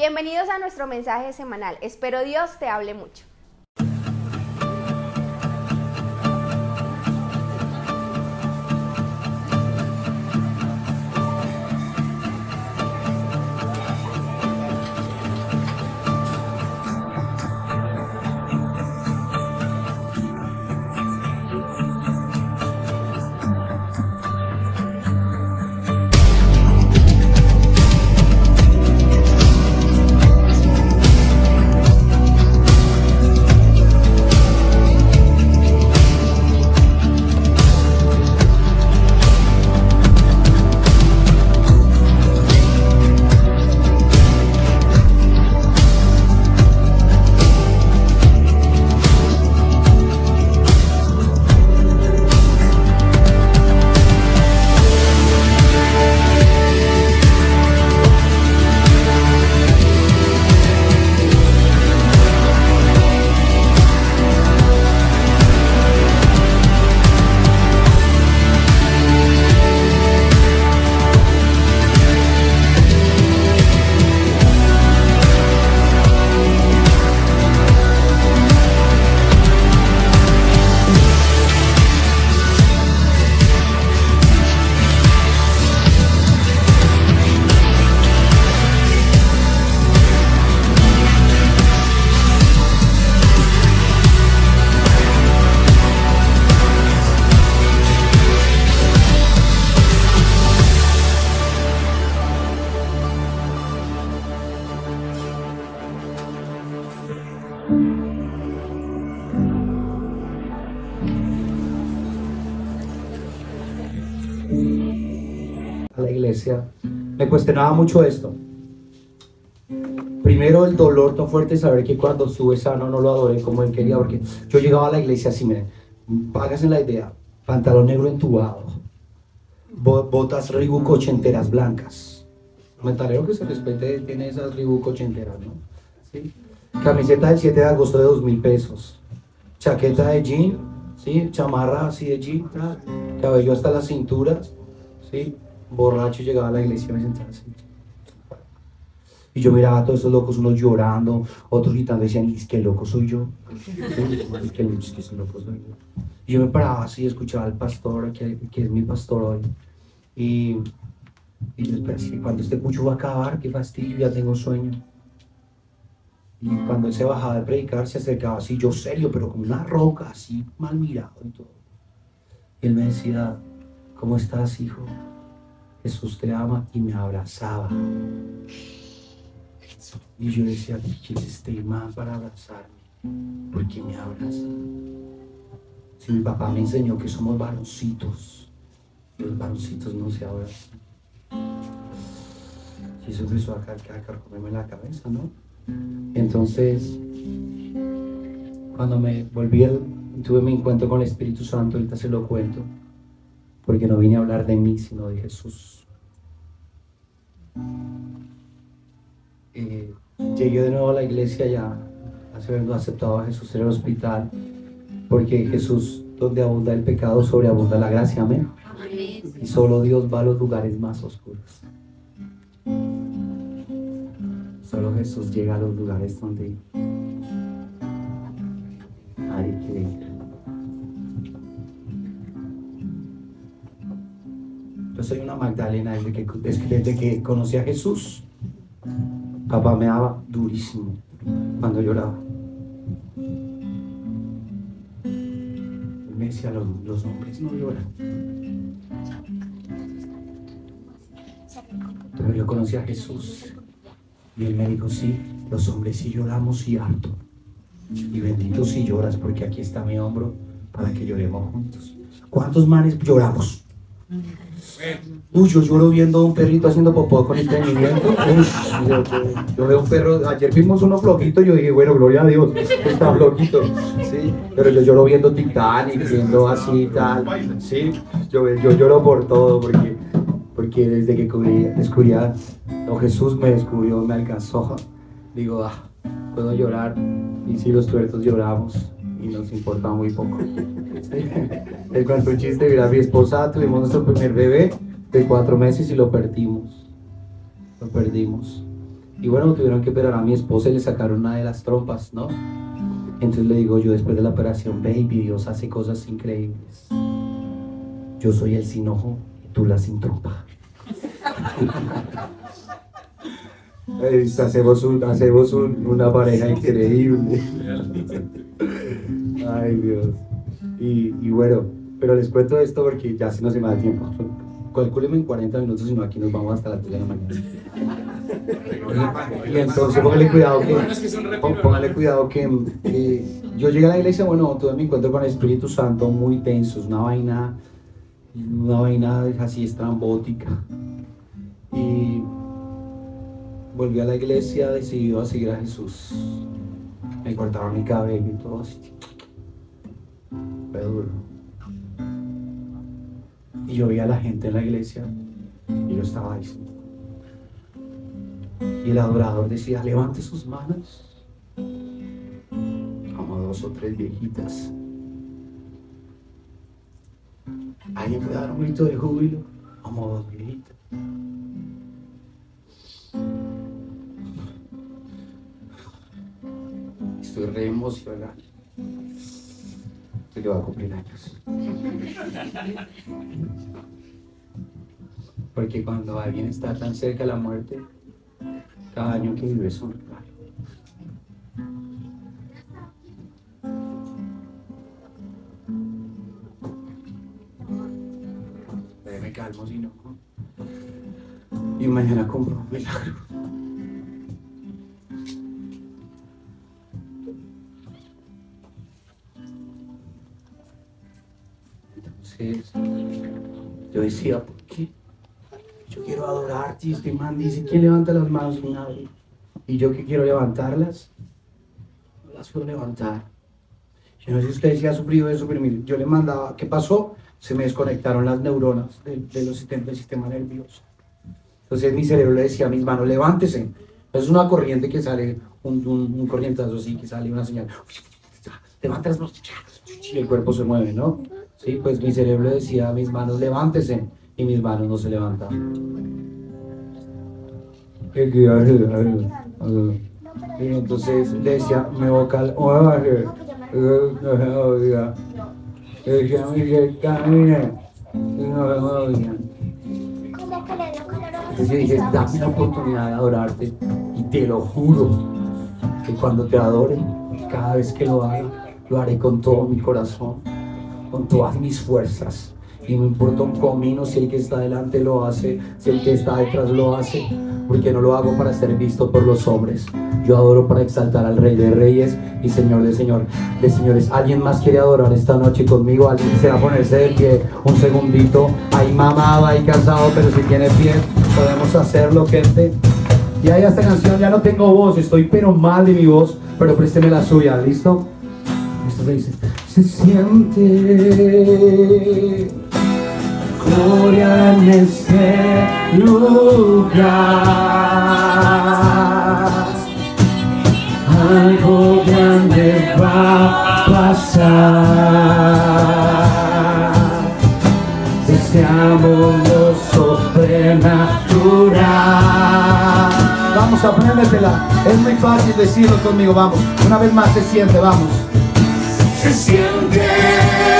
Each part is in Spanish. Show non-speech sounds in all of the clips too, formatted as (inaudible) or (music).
Bienvenidos a nuestro mensaje semanal. Espero Dios te hable mucho. Cuestionaba mucho esto. Primero el dolor tan fuerte saber que cuando estuve sano no lo adoré como él quería, porque yo llegaba a la iglesia así, miren, págase la idea, pantalón negro entubado, bo- botas Reebok ochenteras blancas. Metalero que se respete tiene esas Reebok ochenteras, ¿no? ¿Sí? Camiseta del 7 de agosto de 2 mil pesos, chaqueta de jean, ¿sí? Chamarra así de jean, cabello hasta las cinturas, ¿sí? Borracho llegaba a la iglesia y me sentaba así. Y yo miraba a todos esos locos, unos llorando, otros gritando, decían, es que loco soy yo. Es yo. Y yo me paraba así, escuchaba al pastor, que, es mi pastor hoy. Y, y yo decía, "Sí, cuando este cucho va a acabar, qué fastidio, ya tengo sueño. Y cuando él se bajaba de predicar, se acercaba así, yo serio, pero con una roca, así mal mirado y todo. Y él me decía, ¿cómo estás, hijo? Jesús te ama y me abrazaba. Y yo decía, ¿quién es este man para abrazarme? ¿Por qué me abraza? Si mi papá me enseñó que somos varoncitos, los varoncitos no se abrazan. Y eso empezó a, a carcomerme la cabeza, ¿no? Entonces, cuando me volví, tuve mi encuentro con el Espíritu Santo, ahorita se lo cuento, porque no vine a hablar de mí, sino de Jesús. Eh, llegué de nuevo a la iglesia ya, habiendo aceptado a Jesús en el hospital, porque Jesús, donde abunda el pecado, sobreabunda la gracia, amén. Y solo Dios va a los lugares más oscuros. Solo Jesús llega a los lugares donde nadie quiere ir. Yo soy una Magdalena desde que, desde, que conocí a Jesús. Papá me daba durísimo cuando lloraba. Me decía, los, los hombres no lloran. Pero yo conocí a Jesús y él me dijo, sí, los hombres sí lloramos y harto. Y bendito si lloras porque aquí está mi hombro para que lloremos juntos. ¿Cuántos manes lloramos? Uy, yo lloro viendo a un perrito haciendo popó con estreñimiento. Uy, yo, veo un perro, ayer vimos uno floquito y yo dije, bueno, gloria a Dios, está floquito. Sí, pero yo lloro viendo Titanic, viendo así y tal. Sí, yo, yo lloro por todo porque, porque desde que descubrí, a o Jesús me descubrió, me alcanzó. Digo, ah, puedo llorar. Y si los tuertos lloramos y nos importa muy poco. (laughs) Les cuento un chiste, mira, mi esposa tuvimos nuestro primer bebé de cuatro meses y lo perdimos. Lo perdimos. Y bueno, tuvieron que operar a mi esposa y le sacaron una de las trompas, ¿no? Entonces le digo yo después de la operación, baby, Dios hace cosas increíbles. Yo soy el sin ojo y tú la sin trompa. (laughs) Hacemos un- hacemos un- una pareja increíble. Ay, Dios. Y, bueno, pero les cuento esto porque ya si no se me da tiempo. Calcúlenme en 40 minutos, si no aquí nos vamos hasta las 3 de la mañana. Y, entonces póngale cuidado que, pó- póngale cuidado que, que yo llegué a la iglesia, bueno, tuve mi encuentro con el Espíritu Santo muy tenso, es una vaina, una vaina así estrambótica. Y volví a la iglesia decidido a seguir a Jesús. Me cortaron mi cabello y todo así. Fue duro. Y yo veía a la gente en la iglesia y yo estaba diciendo. Y el adorador decía, levante sus manos. Como dos o tres viejitas. ¿Alguien puede dar un grito de júbilo? Como dos viejitas. Estoy re emocionado. Porque va a cumplir años. Porque cuando alguien está tan cerca de la muerte, cada año que vive es un regalo. Me calmo si no. Y mañana compro un milagro. Yo decía, ¿por qué? Yo quiero adorarte y este man dice, ¿quién levanta las manos y yo que quiero levantarlas, no las puedo levantar. Yo no sé si ustedes ya ha sufrido eso, pero mire, yo le mandaba, ¿qué pasó? Se me desconectaron las neuronas de, de del sistema nervioso. Entonces mi cerebro le decía a mis manos, levántese. Es una corriente que sale, un, un, un corrientazo así, que sale una señal. Levanta las manos. Y el cuerpo se mueve, ¿no? Sí, pues mi cerebro le decía a mis manos, levántese. Y mis manos no se levantaban. Y entonces le decía, me vocal, decía, Miguel, camine. Y no me movían. Entonces yo dije, dame la oportunidad de adorarte y te lo juro que cuando te adore, cada vez que lo haga, lo haré con todo mi corazón, con todas mis fuerzas. Y no importa un comino si el que está delante lo hace, si el que está detrás lo hace, porque no lo hago para ser visto por los hombres. Yo adoro para exaltar al Rey de Reyes y Señor de Señor, de Señores. ¿Alguien más quiere adorar esta noche conmigo? ¿Alguien quisiera ponerse de pie un segundito? Ahí mamado, ahí cansado, pero si tiene pie, podemos hacerlo, gente. Y ahí esta canción, ya no tengo voz, estoy pero mal de mi voz, pero présteme la suya, ¿listo? Se siente gloria en este lugar. Algo grande va a pasar. Deseamos lo sobrenatural. Vamos a aprendértela. Es muy fácil decirlo conmigo, vamos. Una vez más se siente, vamos. Se siente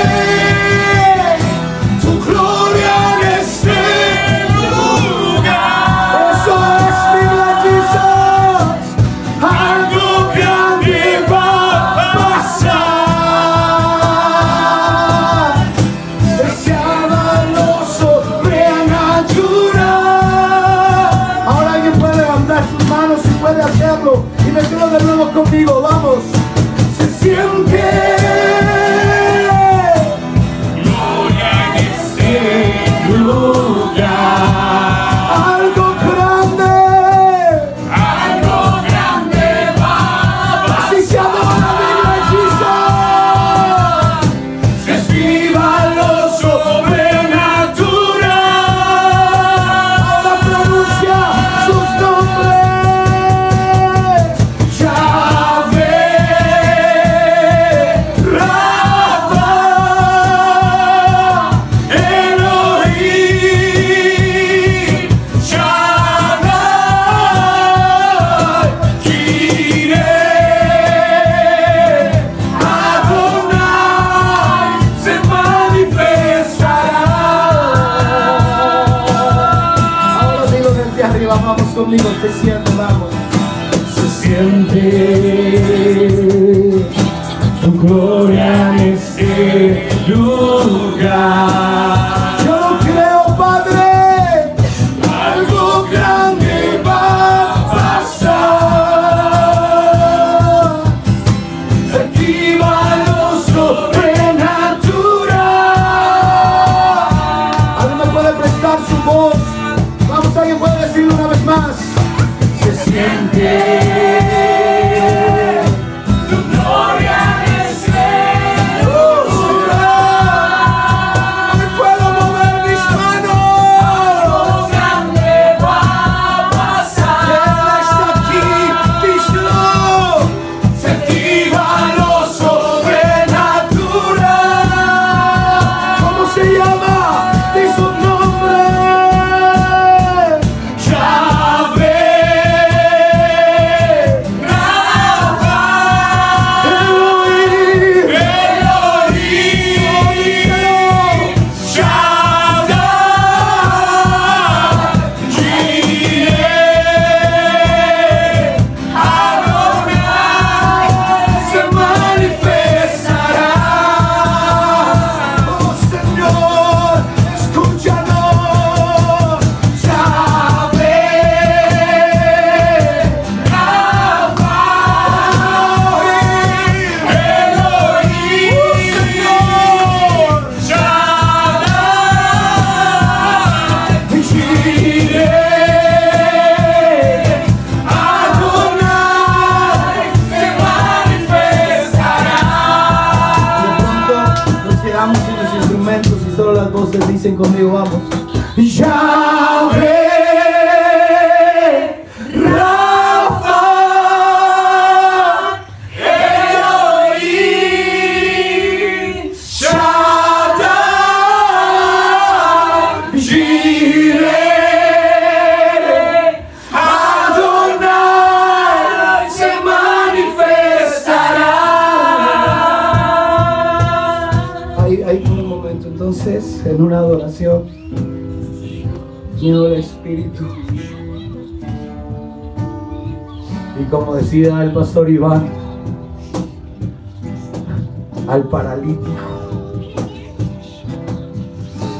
Conmigo, vamos. al pastor Iván, al paralítico,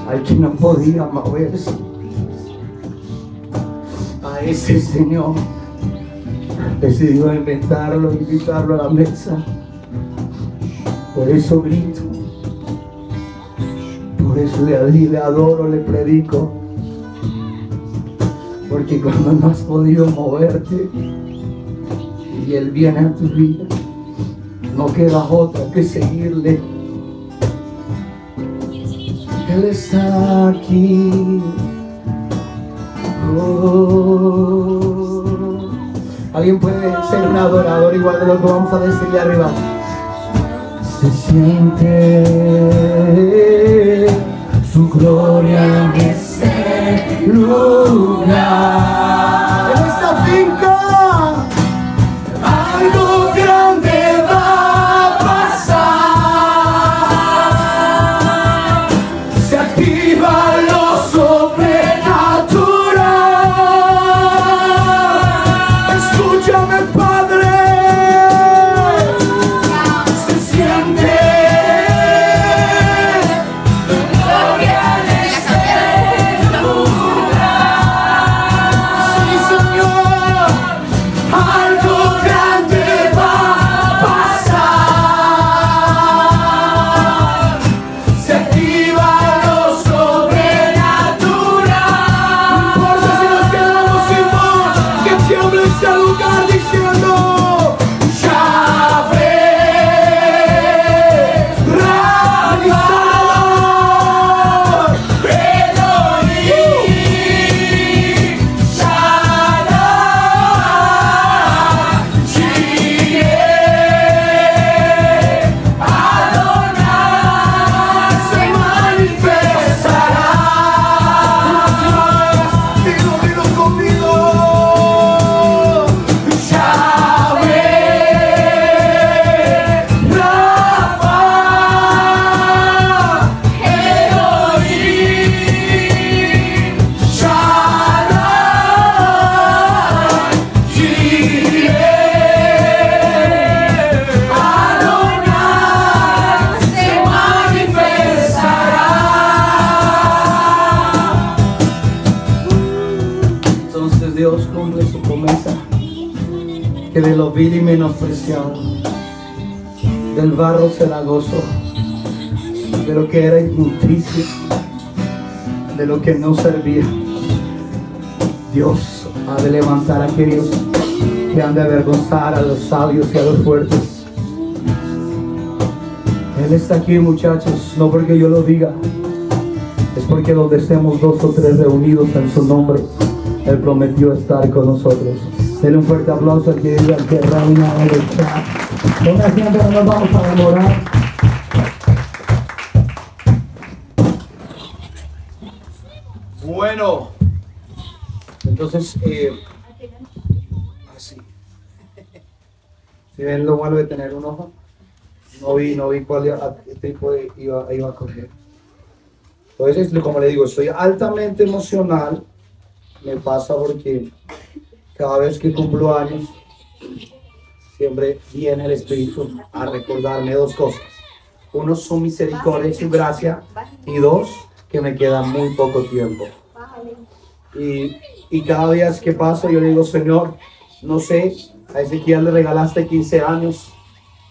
al que no podía moverse, a ese Señor decidió inventarlo, invitarlo a la mesa. Por eso grito, por eso le, le adoro, le predico, porque cuando no has podido moverte, y Él viene a tu vida, no queda otra que seguirle. Él está aquí. Oh. Alguien puede ser un adorador igual de lo que vamos a decirle arriba. Se siente su gloria en este lugar. Dios ha de levantar a aquellos que han de avergonzar a los sabios y a los fuertes. Él está aquí, muchachos, no porque yo lo diga, es porque donde estemos dos o tres reunidos en su nombre, Él prometió estar con nosotros. Denle un fuerte aplauso al que diga que reina el chat. Venga, siempre nos vamos a demorar. Entonces, eh, así. Si ven lo malo de tener un ojo, no vi, no vi cuál tipo de- iba, a coger. Entonces, como le digo, estoy altamente emocional. Me pasa porque cada vez que cumplo años, siempre viene el Espíritu a recordarme dos cosas. Uno, su misericordia y su gracia. Y dos, que me queda muy poco tiempo. Y, y cada día que paso yo le digo, Señor, no sé, a Ezequiel le regalaste 15 años,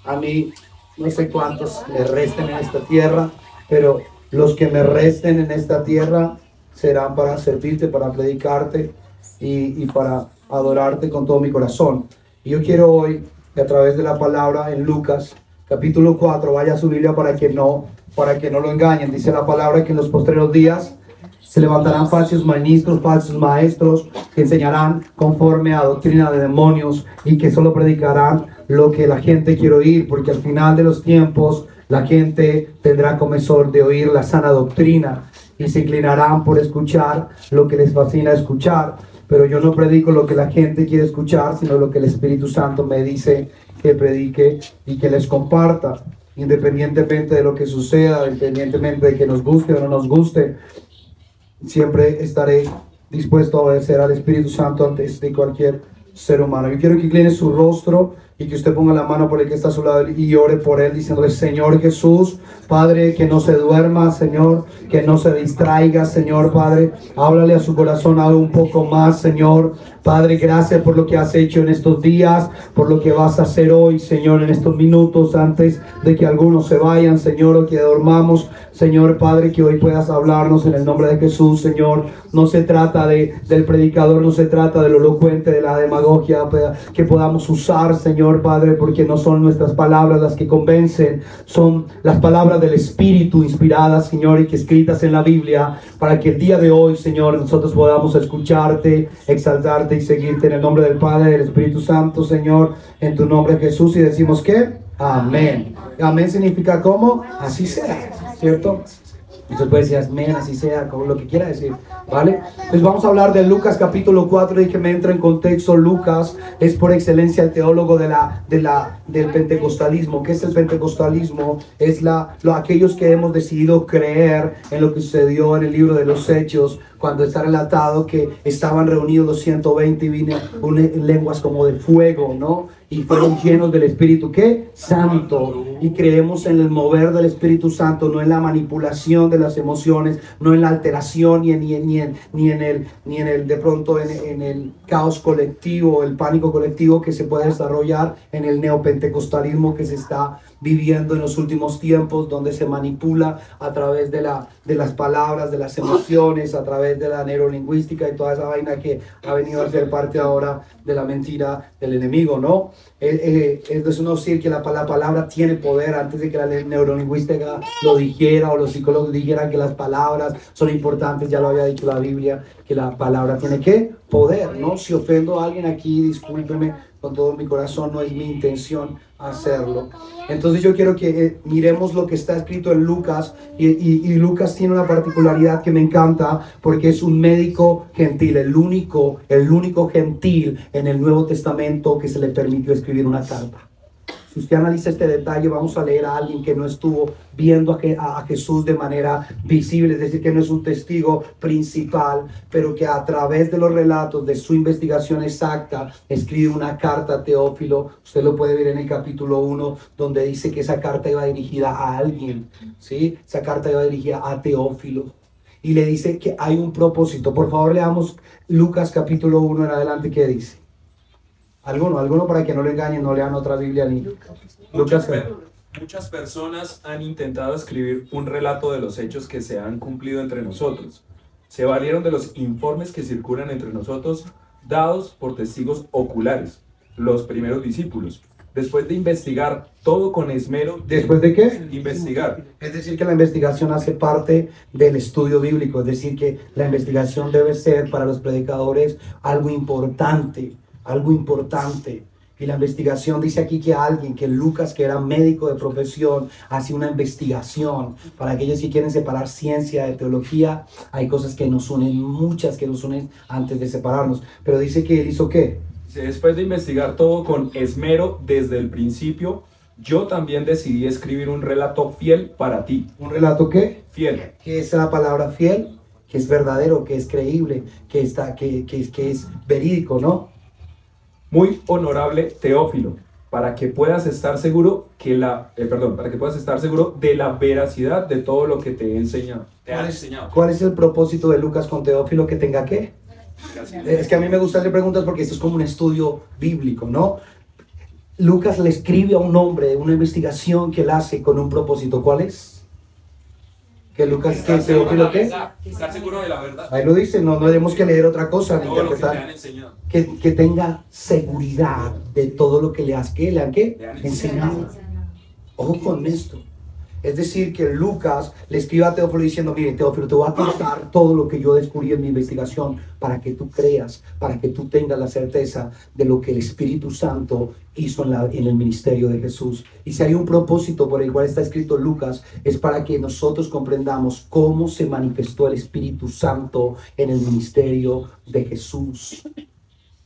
a mí no sé cuántos le resten en esta tierra, pero los que me resten en esta tierra serán para servirte, para predicarte y, y para adorarte con todo mi corazón. Y yo quiero hoy, a través de la palabra en Lucas, capítulo 4, vaya a su Biblia para que no, para que no lo engañen. Dice la palabra que en los postreros días se levantarán falsos ministros, falsos maestros que enseñarán conforme a doctrina de demonios y que solo predicarán lo que la gente quiere oír, porque al final de los tiempos la gente tendrá comezón de oír la sana doctrina y se inclinarán por escuchar lo que les fascina escuchar. Pero yo no predico lo que la gente quiere escuchar, sino lo que el Espíritu Santo me dice que predique y que les comparta, independientemente de lo que suceda, independientemente de que nos guste o no nos guste siempre estaré dispuesto a obedecer al Espíritu Santo antes de cualquier ser humano. Yo quiero que incline su rostro y que usted ponga la mano por el que está a su lado y ore por él, diciéndole, Señor Jesús, Padre, que no se duerma, Señor, que no se distraiga, Señor, Padre. Háblale a su corazón ahora un poco más, Señor. Padre, gracias por lo que has hecho en estos días, por lo que vas a hacer hoy, Señor, en estos minutos antes de que algunos se vayan, Señor, o que dormamos. Señor Padre, que hoy puedas hablarnos en el nombre de Jesús, Señor. No se trata de, del predicador, no se trata del elocuente, de la demagogia que podamos usar, Señor Padre, porque no son nuestras palabras las que convencen, son las palabras del Espíritu inspiradas, Señor, y que escritas en la Biblia, para que el día de hoy, Señor, nosotros podamos escucharte, exaltarte y seguirte en el nombre del Padre, del Espíritu Santo, Señor, en tu nombre Jesús, y decimos que, amén. Amén significa como, así sea, ¿cierto? Usted puede decir amén, así sea, como lo que quiera decir, ¿vale? Entonces vamos a hablar de Lucas capítulo 4 y que me entra en contexto. Lucas es por excelencia el teólogo de la, de la, del pentecostalismo. ¿Qué es el pentecostalismo? Es la, lo, aquellos que hemos decidido creer en lo que sucedió en el libro de los Hechos, cuando está relatado que estaban reunidos los 120 y vino en lenguas como de fuego, ¿no? Y fueron llenos del Espíritu, ¿qué? Santo. Y creemos en el mover del Espíritu Santo, no en la manipulación de las emociones, no en la alteración, ni en, ni en, ni en, ni en el, ni en el, de pronto, en, en el caos colectivo, el pánico colectivo que se puede desarrollar en el neopentecostalismo que se está viviendo en los últimos tiempos, donde se manipula a través de, la, de las palabras, de las emociones, a través de la neurolingüística y toda esa vaina que ha venido a ser parte ahora de la mentira del enemigo, ¿no? Eh, eh, es no decir que la, la, palabra tiene poder antes de que la neurolingüística lo dijera o los psicólogos dijeran que las palabras son importantes, ya lo había dicho la Biblia, que la palabra tiene que poder, ¿no? Si ofendo a alguien aquí, discúlpeme con todo mi corazón, no es mi intención hacerlo. Entonces yo quiero que eh, miremos lo que está escrito en Lucas y, Lucas tiene una particularidad que me encanta porque es un médico gentil, el único, el único gentil en el Nuevo Testamento que se le permitió escribir una carta. Si usted analiza este detalle, vamos a leer a alguien que no estuvo viendo a, Jesús de manera visible, es decir, que no es un testigo principal, pero que a través de los relatos de su investigación exacta escribe una carta a Teófilo. Usted lo puede ver en el capítulo 1, donde dice que esa carta iba dirigida a alguien, ¿sí? Esa carta iba dirigida a Teófilo. y le dice que hay un propósito. Por favor, leamos Lucas capítulo 1 en adelante, ¿qué dice? Alguno, alguno para que no le engañen, no lean otra Biblia ni Lucas. muchas personas han intentado escribir un relato de los hechos que se han cumplido entre nosotros. Se valieron de los informes que circulan entre nosotros dados por testigos oculares, los primeros discípulos. Después de investigar todo con esmero, ¿Después de qué? investigar, Es decir, que la investigación hace parte del estudio bíblico, es decir, que la investigación debe ser para los predicadores algo importante, algo importante. Y la investigación dice aquí que alguien, que Lucas, que era médico de profesión, hace una investigación. Para aquellos que quieren separar ciencia de teología, hay cosas que nos unen, muchas que nos unen antes de separarnos. Pero dice que él hizo qué? después de investigar todo con esmero desde el principio, yo también decidí escribir un relato fiel para ti. ¿Un relato qué? Fiel. que es la palabra fiel, que es verdadero, que es creíble, que, está, que, que, que es verídico, ¿no? Muy honorable Teófilo, para que puedas estar seguro que la, eh, perdón, para que puedas estar seguro de la veracidad de todo lo que te he enseñado. Te han ¿Cuál es, enseñado. cuál es el propósito de Lucas con Teófilo que tenga qué? Es que a mí me gusta hacer preguntas porque esto es como un estudio bíblico, ¿no? Lucas le escribe a un hombre una investigación que él hace con un propósito. ¿Cuál es? Que Lucas, que Teófilo qué? estar seguro de la verdad. Ahí lo dice, no, no tenemos que leer otra cosa ni que interpretar. Que, que tenga seguridad de todo lo que le has, ¿qué? ¿Le han qué? Le han Enseñado. Ojo con esto. Es decir, que Lucas le escribe a Teófilo diciendo, mire, Teófilo, te voy a contar todo lo que yo descubrí en mi investigación para que tú creas, para que tú tengas la certeza de lo que el Espíritu Santo hizo en, el ministerio de Jesús. Y si hay un propósito por el cual está escrito Lucas, es para que nosotros comprendamos cómo se manifestó el Espíritu Santo en el ministerio de Jesús.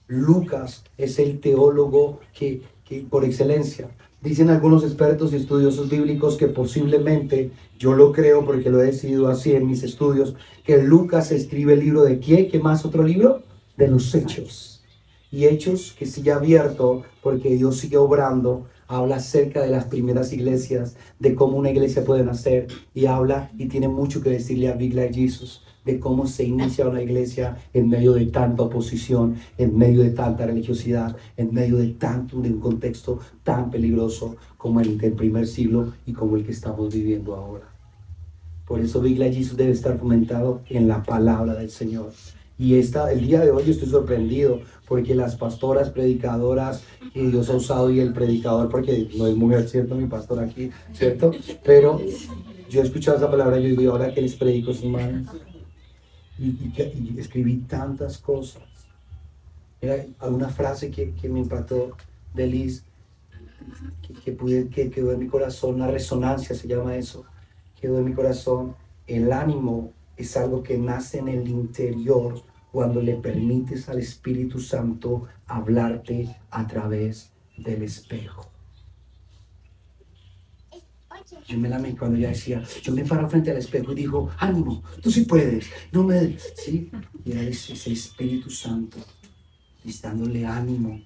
Lucas es el teólogo que por excelencia. Dicen algunos expertos y estudiosos bíblicos que posiblemente, yo lo creo porque lo he decidido así en mis estudios, que Lucas escribe el libro de qué, ¿qué más otro libro? De los hechos. Y hechos que sigue abierto porque Dios sigue obrando, habla acerca de las primeras iglesias, de cómo una iglesia puede nacer y habla y tiene mucho que decirle a Big Like Jesus de cómo se inicia una iglesia en medio de tanta oposición, en medio de tanta religiosidad, en medio de tanto de un contexto tan peligroso como el del primer siglo y como el que estamos viviendo ahora. Por eso Big debe estar fomentado en la palabra del Señor. Y esta, el día de hoy estoy sorprendido porque las pastoras, predicadoras que Dios ha usado y el predicador, porque no es mujer, ¿cierto? Mi pastor aquí, ¿cierto? Pero yo he escuchado esa palabra y yo digo, ¿y ahora que les predico, hermanos? Y, escribí tantas cosas. Era alguna frase que, que me impactó de Liz, que, que, pude, que quedó en mi corazón, una resonancia se llama eso, quedó en mi corazón. El ánimo es algo que nace en el interior cuando le permites al Espíritu Santo hablarte a través del espejo. Yo me lamé cuando ella decía, yo me paro frente al espejo y digo, ánimo, tú sí puedes, no me... Sí, y era ese, ese Espíritu Santo y dándole ánimo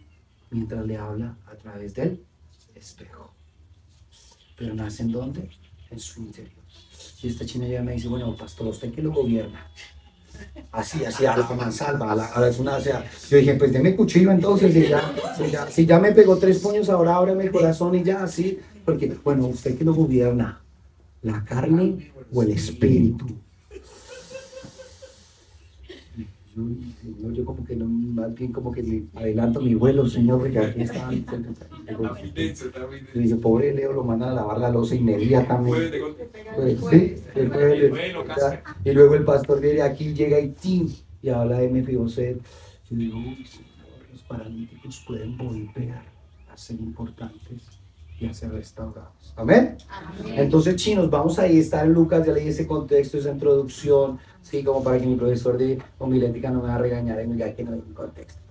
mientras le habla a través del espejo. Pero nace en dónde? En su interior. Y esta china ya me dice, bueno, pastor, ¿usted qué lo gobierna? Así, así, a la mansalva, a la, a la- es una, o sea, yo dije, pues deme cuchillo entonces, y ya, si ya, si ya me pegó tres puños, ahora ábreme el corazón y ya, así, porque, bueno, ¿usted qué lo gobierna? ¿La carne o el espíritu? Yo, Señor, yo como que no, más bien como que me adelanto mi vuelo, Señor, porque aquí está. Y dice, pobre Leo, lo mandan a lavar la losa inmediatamente. Pues, sí. Y luego el pastor viene aquí, llega y ¡tim! y habla de Mefiboset. Yo digo, uy, Señor, los paralíticos pueden volver a ser importantes y a ser restaurados. Amén. Entonces, chinos, vamos ahí, está en Lucas, ya leí ese contexto, esa introducción, sí, como para que mi profesor de homilética no me va a regañar y me diga que no hay un contexto.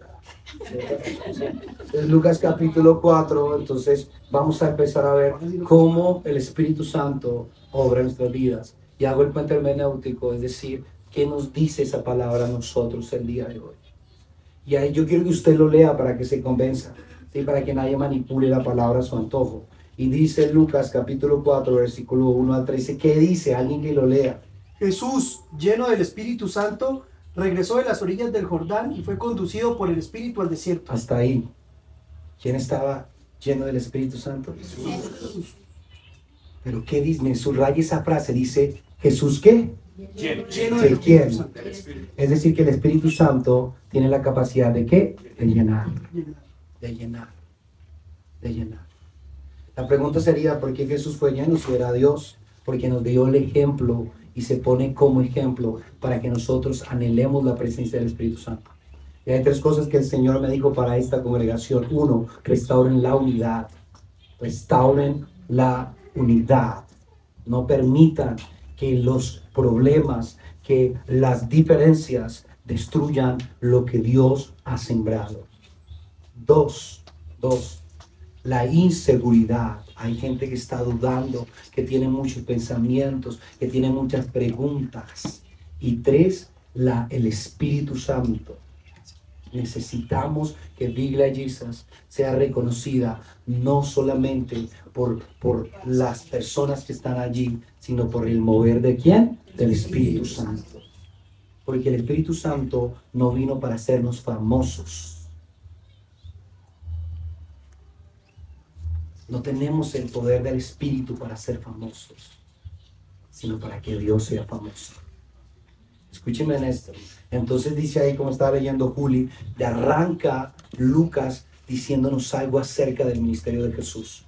Es Lucas capítulo 4, entonces vamos a empezar a ver cómo el Espíritu Santo obra en nuestras vidas. Y hago el puente hermenéutico, es decir, qué nos dice esa palabra a nosotros el día de hoy. Y ahí yo quiero que usted lo lea para que se convenza, ¿sí? para que nadie manipule la palabra a su antojo. Y dice Lucas capítulo 4, versículo 1 al 13, ¿qué dice? Alguien que lo lea. Jesús, lleno del Espíritu Santo, regresó de las orillas del Jordán y fue conducido por el Espíritu al desierto. Hasta ahí. ¿Quién estaba lleno del Espíritu Santo? Pero ¿qué dice? Me subraya esa frase. Dice, ¿Jesús qué? Lleno. Lleno ¿De del quién? Espíritu Santo. Es decir, que el Espíritu Santo tiene la capacidad de qué? De llenar. De llenar. De llenar. La pregunta sería, ¿por qué Jesús fue lleno si era Dios? Porque nos dio el ejemplo y se pone como ejemplo para que nosotros anhelemos la presencia del Espíritu Santo. Y hay tres cosas que el Señor me dijo para esta congregación. Uno, restauren la unidad. Restauren la unidad. No permitan que los problemas, que las diferencias destruyan lo que Dios ha sembrado. Dos, dos, la inseguridad. Hay gente que está dudando, que tiene muchos pensamientos, que tiene muchas preguntas. Y tres, la, el Espíritu Santo. Necesitamos que Biblia Jesus sea reconocida no solamente por, por las personas que están allí, sino por el mover de quién? Del Espíritu Santo. Porque el Espíritu Santo no vino para hacernos famosos. No tenemos el poder del Espíritu para ser famosos, sino para que Dios sea famoso. Escúcheme en esto. Entonces dice ahí, como estaba leyendo Juli, de arranca Lucas diciéndonos algo acerca del ministerio de Jesús.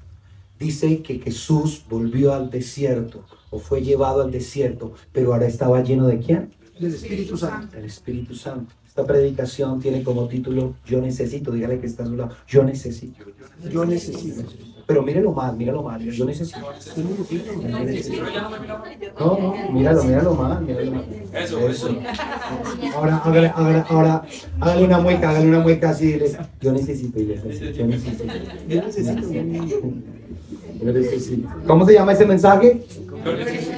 Dice que Jesús volvió al desierto o fue llevado al desierto, pero ahora estaba lleno de quién? Del Espíritu Santo. Del Espíritu Santo. Esta predicación tiene como título Yo necesito, dígale que está a su lado, yo necesito. Yo necesito. Pero míralo más, míralo más, yo necesito. No, no, míralo, míralo más, míralo más. Eso, eso. Ahora, hágale, ahora, ahora, hágale una mueca, hágale una mueca así, dile, yo necesito, iglesia, yo necesito. Yo necesito. Yo necesito. ¿Cómo se llama ese mensaje?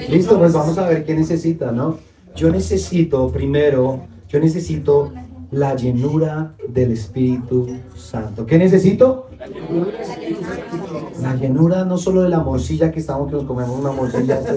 Listo, pues vamos a ver qué necesita, ¿no? Yo necesito, primero, yo necesito la llenura del Espíritu Santo. ¿Qué necesito? La llenura no solo de la morcilla que estamos, que nos comemos una morcilla. (laughs)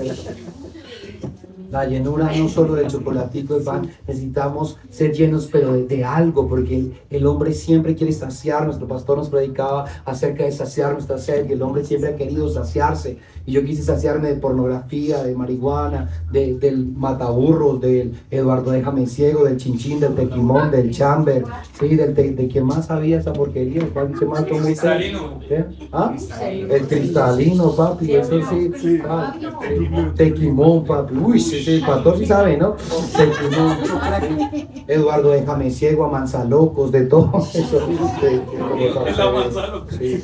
La llenura no solo del chocolatico de pan, necesitamos ser llenos, pero de, algo, porque el, el hombre siempre quiere saciar. Nuestro pastor nos predicaba acerca de saciar nuestra sed, y el hombre siempre ha querido saciarse. Y yo quise saciarme de pornografía, de marihuana, de- del mataburros, del Eduardo Déjame Ciego, del Chinchín, del Tequimón, del Chamber, sí, del te- de quién más había esa porquería, ¿cuál qué más tomó usted? Cristalino. ¿Qué? ¿Ah? El cristalino, papi, eso sí. Ah, Tequimón, papi. Uy, sí, sí, el pastor sí sabe, ¿no? Tequimón. Eduardo Déjame Ciego, Amanzalocos, de todo (laughs) eso. El Amanzaloco. Sí.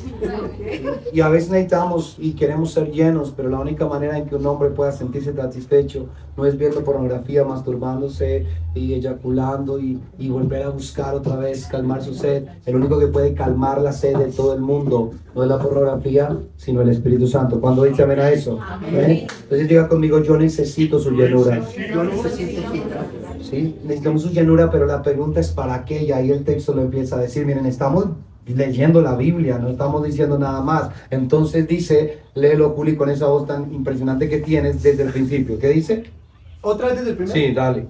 Y a veces necesitamos y queremos ser llenos, pero la única manera en que un hombre pueda sentirse satisfecho no es viendo pornografía, masturbándose y eyaculando y, y volver a buscar otra vez calmar su sed. El único que puede calmar la sed de todo el mundo no es la pornografía, sino el Espíritu Santo. cuando dice amén a eso? ¿Eh? Entonces diga conmigo, yo necesito su. Yo necesito. ¿sí? Necesitamos su llenura, pero la pregunta es para qué, y ahí el texto lo empieza a decir, miren, estamos leyendo la Biblia, no estamos diciendo nada más. Entonces dice, léelo Juli con esa voz tan impresionante que tienes desde el principio. ¿Qué dice? Otra vez desde el primero. Sí, dale.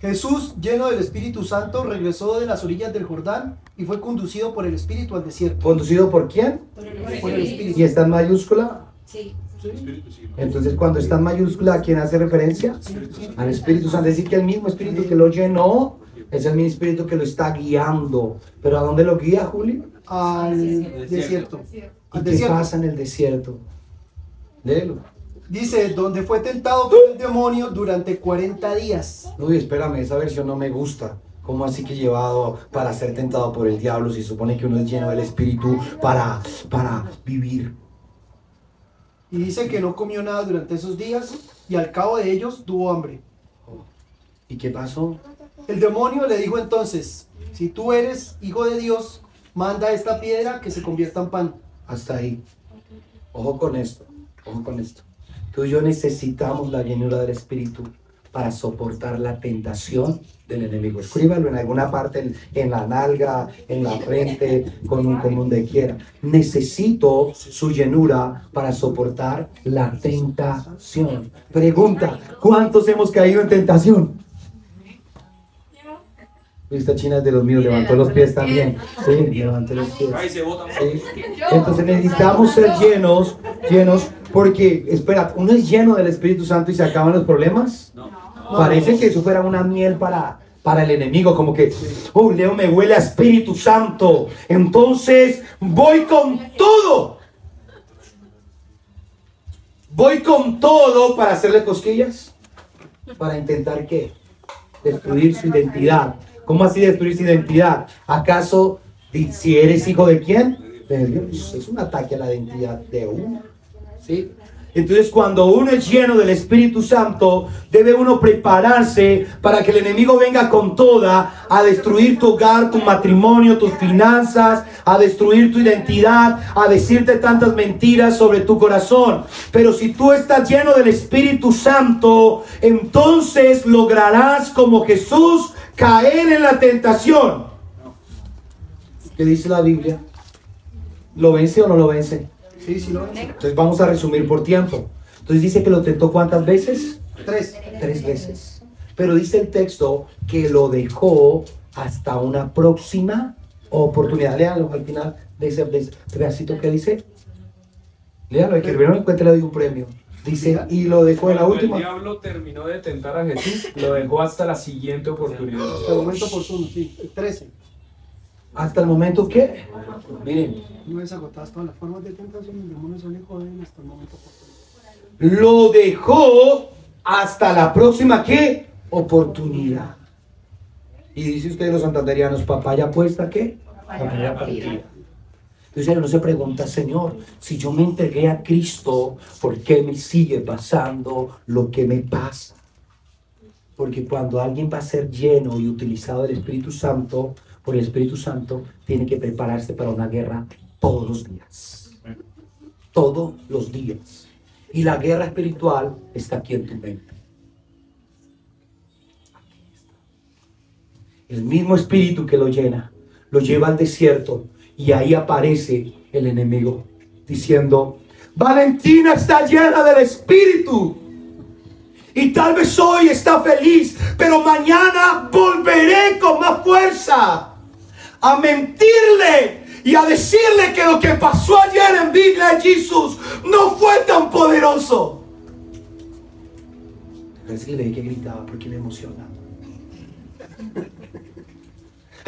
Jesús, lleno del Espíritu Santo, regresó de las orillas del Jordán y fue conducido por el Espíritu al desierto. ¿Conducido por quién? Por el Espíritu. ¿Y está en mayúscula? Sí. Entonces cuando está en mayúscula, ¿a quién hace referencia? Al Espíritu Santo. Es decir, que el mismo Espíritu que lo llenó es el mismo Espíritu que lo está guiando. ¿Pero a dónde lo guía, Juli? Al desierto. ¿Y qué pasa en el desierto? Léelo. Dice, donde fue tentado por el demonio durante 40 días. Uy, espérame, esa versión no me gusta. ¿Cómo así que llevado para ser tentado por el diablo si supone que uno es lleno del Espíritu para, para vivir? Y dice que no comió nada durante esos días y al cabo de ellos tuvo hambre. ¿Y qué pasó? El demonio le dijo entonces, si tú eres hijo de Dios, manda esta piedra que se convierta en pan. Hasta ahí. Ojo con esto, ojo con esto. Tú y yo necesitamos la llenura del Espíritu para soportar la tentación del enemigo. Escríbalo en alguna parte, en, en la nalga, en la frente, con un con donde quiera. Necesito su llenura para soportar la tentación. Pregunta, ¿cuántos hemos caído en tentación? Esta china es de los míos, levantó los pies también. Sí, levantó los pies. Sí. Entonces necesitamos ser llenos, llenos, porque, espera, uno es lleno del Espíritu Santo y se acaban los problemas. Parece que eso fuera una miel para, para el enemigo, como que, oh, Leo me huele a Espíritu Santo, entonces voy con todo. Voy con todo para hacerle cosquillas, para intentar qué? Destruir su identidad. ¿Cómo así destruir su identidad? ¿Acaso si eres hijo de quién? Es un ataque a la identidad de uno. ¿sí? Entonces cuando uno es lleno del Espíritu Santo, debe uno prepararse para que el enemigo venga con toda a destruir tu hogar, tu matrimonio, tus finanzas, a destruir tu identidad, a decirte tantas mentiras sobre tu corazón. Pero si tú estás lleno del Espíritu Santo, entonces lograrás como Jesús caer en la tentación. ¿Qué dice la Biblia? ¿Lo vence o no lo vence? Sí, sí, lo ven. Entonces vamos a resumir por tiempo. Entonces dice que lo tentó cuántas veces? Tres. Tres veces. Pero dice el texto que lo dejó hasta una próxima oportunidad. Léalo al final de ese, de ese pedacito que dice. Léalo, el que primero encuentre le doy un premio. Dice, y lo dejó en la Cuando el última. diablo terminó de tentar a Jesús, lo dejó hasta la siguiente oportunidad. Hasta el momento oportuno, sí. El 13. Hasta el momento que, miren, No es agotadas todas las formas de tentación, el demonio sale joven hasta el momento oportuno. lo dejó hasta la próxima qué oportunidad. Y dice usted los santanderianos, papaya puesta qué? Papaya partida. Entonces uno se pregunta, Señor, si yo me entregué a Cristo, ¿por qué me sigue pasando lo que me pasa? Porque cuando alguien va a ser lleno y utilizado del Espíritu Santo, por el Espíritu Santo, tiene que prepararse para una guerra todos los días. Todos los días. Y la guerra espiritual está aquí en tu mente. El mismo espíritu que lo llena, lo lleva al desierto y ahí aparece el enemigo diciendo, Valentina está llena del espíritu. Y tal vez hoy está feliz, pero mañana volveré con más fuerza a mentirle y a decirle que lo que pasó ayer en Big Life Jesus no fue tan poderoso. Que gritaba porque me emociona.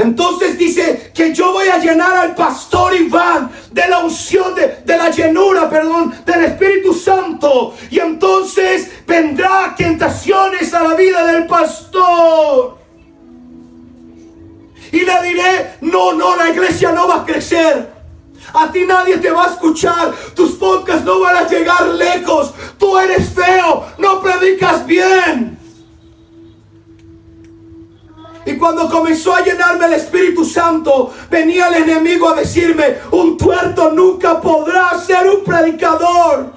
Entonces dice que yo voy a llenar al pastor Iván de la unción, de, la llenura, perdón, del Espíritu Santo. Y entonces vendrá tentaciones a la vida del pastor. Y le diré, no, no, la iglesia no va a crecer. A ti nadie te va a escuchar. Tus podcasts no van a llegar lejos. Tú eres feo. No predicas bien. Y cuando comenzó a llenarme el Espíritu Santo, venía el enemigo a decirme, un tuerto nunca podrá ser un predicador.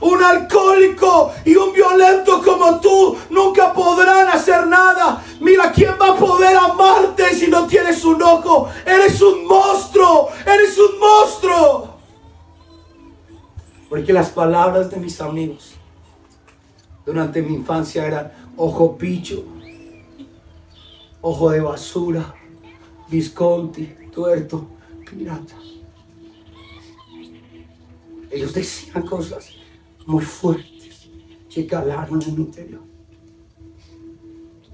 Un alcohólico y un violento como tú nunca podrán hacer nada. Mira, ¿quién va a poder amarte si no tienes un ojo? Eres un monstruo, eres un monstruo. Porque las palabras de mis amigos durante mi infancia eran ojo picho, ojo de basura, Visconti, tuerto, pirata. Ellos decían cosas muy fuertes que calaron en mi interior.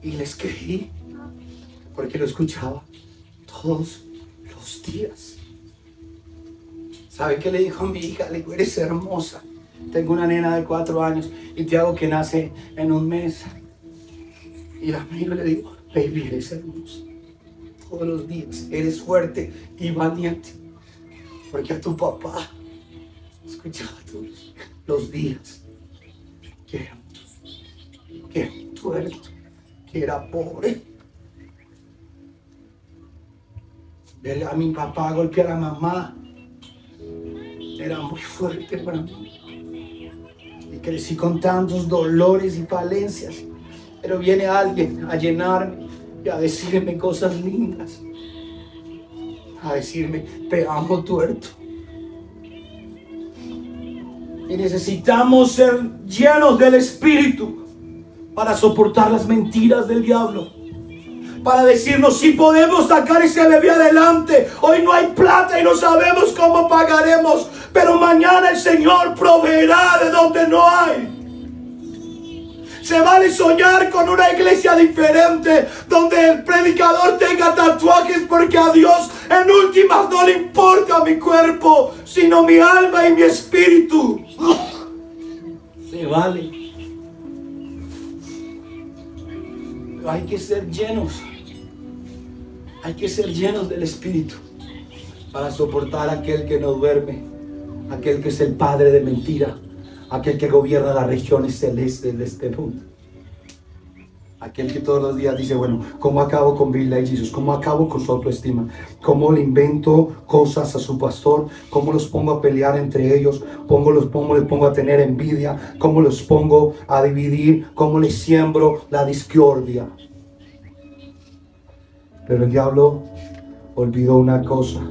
Y les creí porque lo escuchaba todos los días. ¿Sabe qué le dijo a mi hija? Le dijo, eres hermosa. Tengo una nena de cuatro años y te hago que nace en un mes. Y la miro y le digo, baby, eres hermosa. Todos los días eres fuerte y valiente. Porque a tu papá escuchaba todos los días que era, que tuerto, que era pobre. Ver a mi papá golpear a mamá era muy fuerte para mí. Y crecí con tantos dolores y falencias, pero viene alguien a llenarme y a decirme cosas lindas, a decirme, te amo tuerto. Y necesitamos ser llenos del Espíritu para soportar las mentiras del diablo. Para decirnos si podemos sacar ese bebé adelante. Hoy no hay plata y no sabemos cómo pagaremos. Pero mañana el Señor proveerá de donde no hay. Se vale soñar con una iglesia diferente donde el predicador tenga tatuajes porque a Dios en últimas no le importa mi cuerpo, sino mi alma y mi espíritu. Se vale. Pero hay que ser llenos. Hay que ser llenos del espíritu para soportar a aquel que no duerme, aquel que es el padre de mentira, aquel que gobierna las regiones celestes de este mundo. Aquel que todos los días dice, bueno, ¿cómo acabo con Bill y Jesus? ¿Cómo acabo con su autoestima? ¿Cómo le invento cosas a su pastor? ¿Cómo los pongo a pelear entre ellos? ¿Cómo los pongo, les pongo a tener envidia? ¿Cómo los pongo a dividir? ¿Cómo les siembro la discordia? Pero el diablo olvidó una cosa,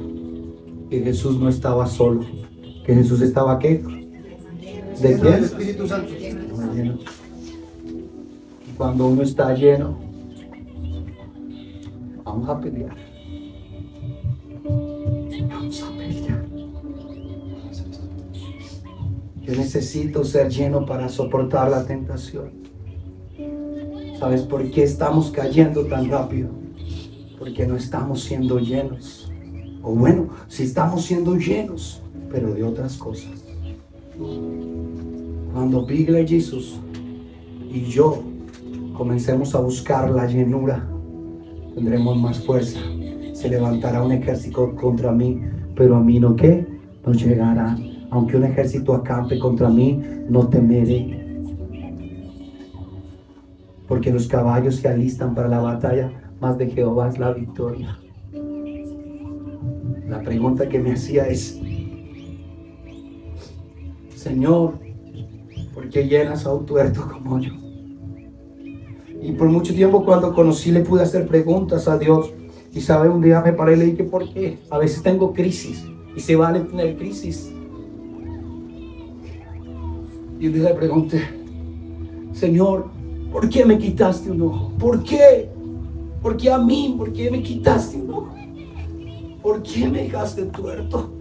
que Jesús no estaba solo, que Jesús estaba qué? ¿De Lleno del quién? Espíritu Santo. Y cuando uno está lleno, vamos a pelear. Vamos a pelear. Yo necesito ser lleno para soportar la tentación. ¿Sabes por qué estamos cayendo tan rápido? Porque no estamos siendo llenos. O bueno, si estamos siendo llenos, pero de otras cosas. Cuando Bigla Jesús y yo comencemos a buscar la llenura, tendremos más fuerza. Se levantará un ejército contra mí, pero a mí no qué, no llegará. Aunque un ejército acampe contra mí, no temeré. Porque los caballos se alistan para la batalla, más de Jehová es la victoria. La pregunta que me hacía es, Señor, ¿por qué llenas a un tuerto como yo? Y por mucho tiempo cuando conocí le pude hacer preguntas a Dios. Y sabe, un día me paré y le dije, ¿por qué? A veces tengo crisis y se vale tener crisis. Y un día le pregunté, Señor, ¿por qué me quitaste un ojo? ¿Por qué? ¿Por qué a mí? ¿Por qué me quitaste un ojo? ¿Por qué me dejaste tuerto?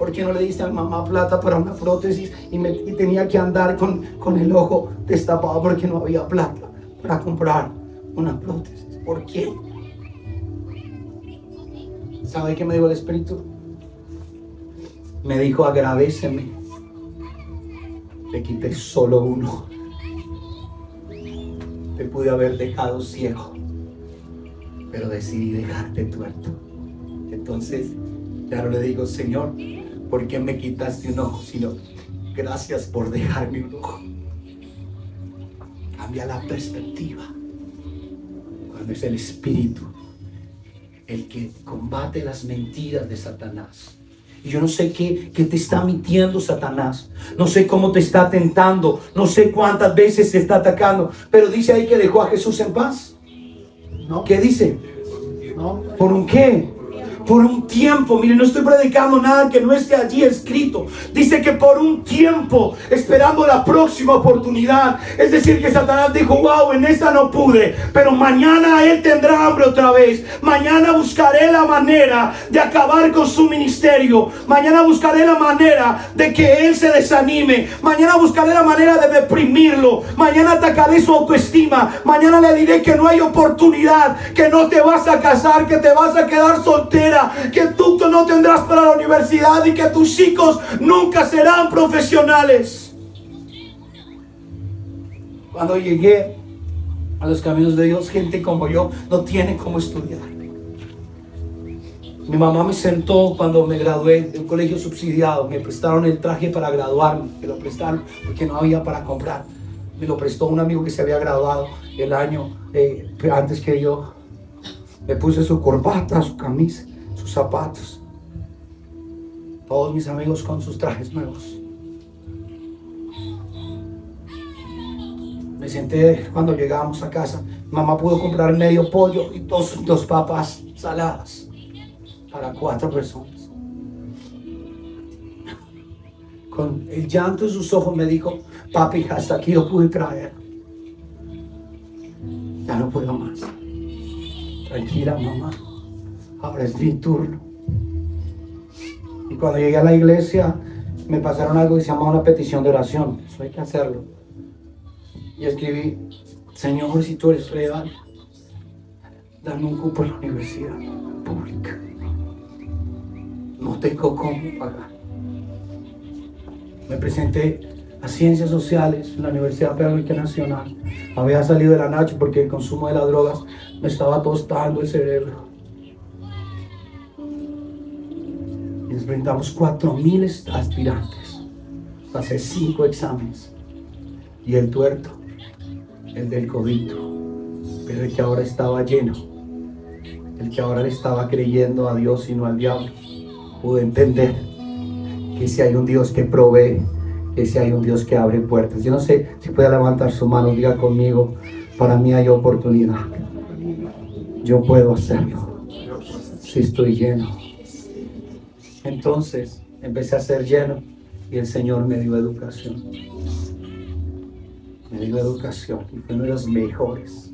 ¿Por qué no le diste a mamá plata para una prótesis y, tenía que andar con, con el ojo destapado porque no había plata para comprar una prótesis? ¿Por qué? ¿Sabe qué me dijo el Espíritu? Me dijo, agradeceme. Te quité solo uno. Te pude haber dejado ciego, pero decidí dejarte tuerto. Entonces, ya no le digo, Señor, ¿por qué me quitaste un ojo? Sino, gracias por dejarme un ojo. Cambia la perspectiva. Cuando es el Espíritu el que combate las mentiras de Satanás. Y yo no sé qué, qué te está mintiendo Satanás. No sé cómo te está tentando. No sé cuántas veces te está atacando. Pero dice ahí que dejó a Jesús en paz. No, ¿Qué dice? no. ¿Por un qué? Por un tiempo. Mire, no estoy predicando nada que no esté allí escrito. Dice que por un tiempo, esperando la próxima oportunidad. Es decir, que Satanás dijo, wow, en esta no pude. Pero mañana él tendrá hambre otra vez. Mañana buscaré la manera de acabar con su ministerio. Mañana buscaré la manera de que él se desanime. Mañana buscaré la manera de deprimirlo. Mañana atacaré su autoestima. Mañana le diré que no hay oportunidad. Que no te vas a casar. Que te vas a quedar soltera que tú no tendrás para la universidad y que tus hijos nunca serán profesionales. Cuando llegué a los caminos de Dios, gente como yo no tiene cómo estudiar. Mi mamá me sentó cuando me gradué de un colegio subsidiado. Me prestaron el traje para graduarme. Me lo prestaron porque no había para comprar. Me lo prestó un amigo que se había graduado el año eh, antes que yo. Me puse su corbata, su camisa, sus zapatos. Todos mis amigos con sus trajes nuevos. Me senté cuando llegamos a casa. Mamá pudo comprar medio pollo y dos, dos papas saladas para cuatro personas. Con el llanto en sus ojos me dijo, papi, hasta aquí lo pude traer. Ya no puedo más. Tranquila, mamá. Ahora es mi turno. Y cuando llegué a la iglesia, me pasaron algo que se llama una petición de oración. Eso hay que hacerlo. Y escribí, Señor, si tú eres real, dame un cupo en la universidad pública. No tengo cómo pagar. Me presenté a Ciencias Sociales en la Universidad Pedagógica Nacional. Había salido de la noche porque el consumo de las drogas me estaba tostando el cerebro. Brindamos 4.000 aspirantes. Pasé cinco exámenes. Y el tuerto, el del codito, pero el que ahora estaba lleno, el que ahora le estaba creyendo a Dios y no al diablo, pude entender que si hay un Dios que provee, que si hay un Dios que abre puertas. Yo no sé si puede levantar su mano, diga conmigo, para mí hay oportunidad. Yo puedo hacerlo si estoy lleno. Entonces empecé a ser lleno y el Señor me dio educación. Me dio educación y fue uno de los mejores.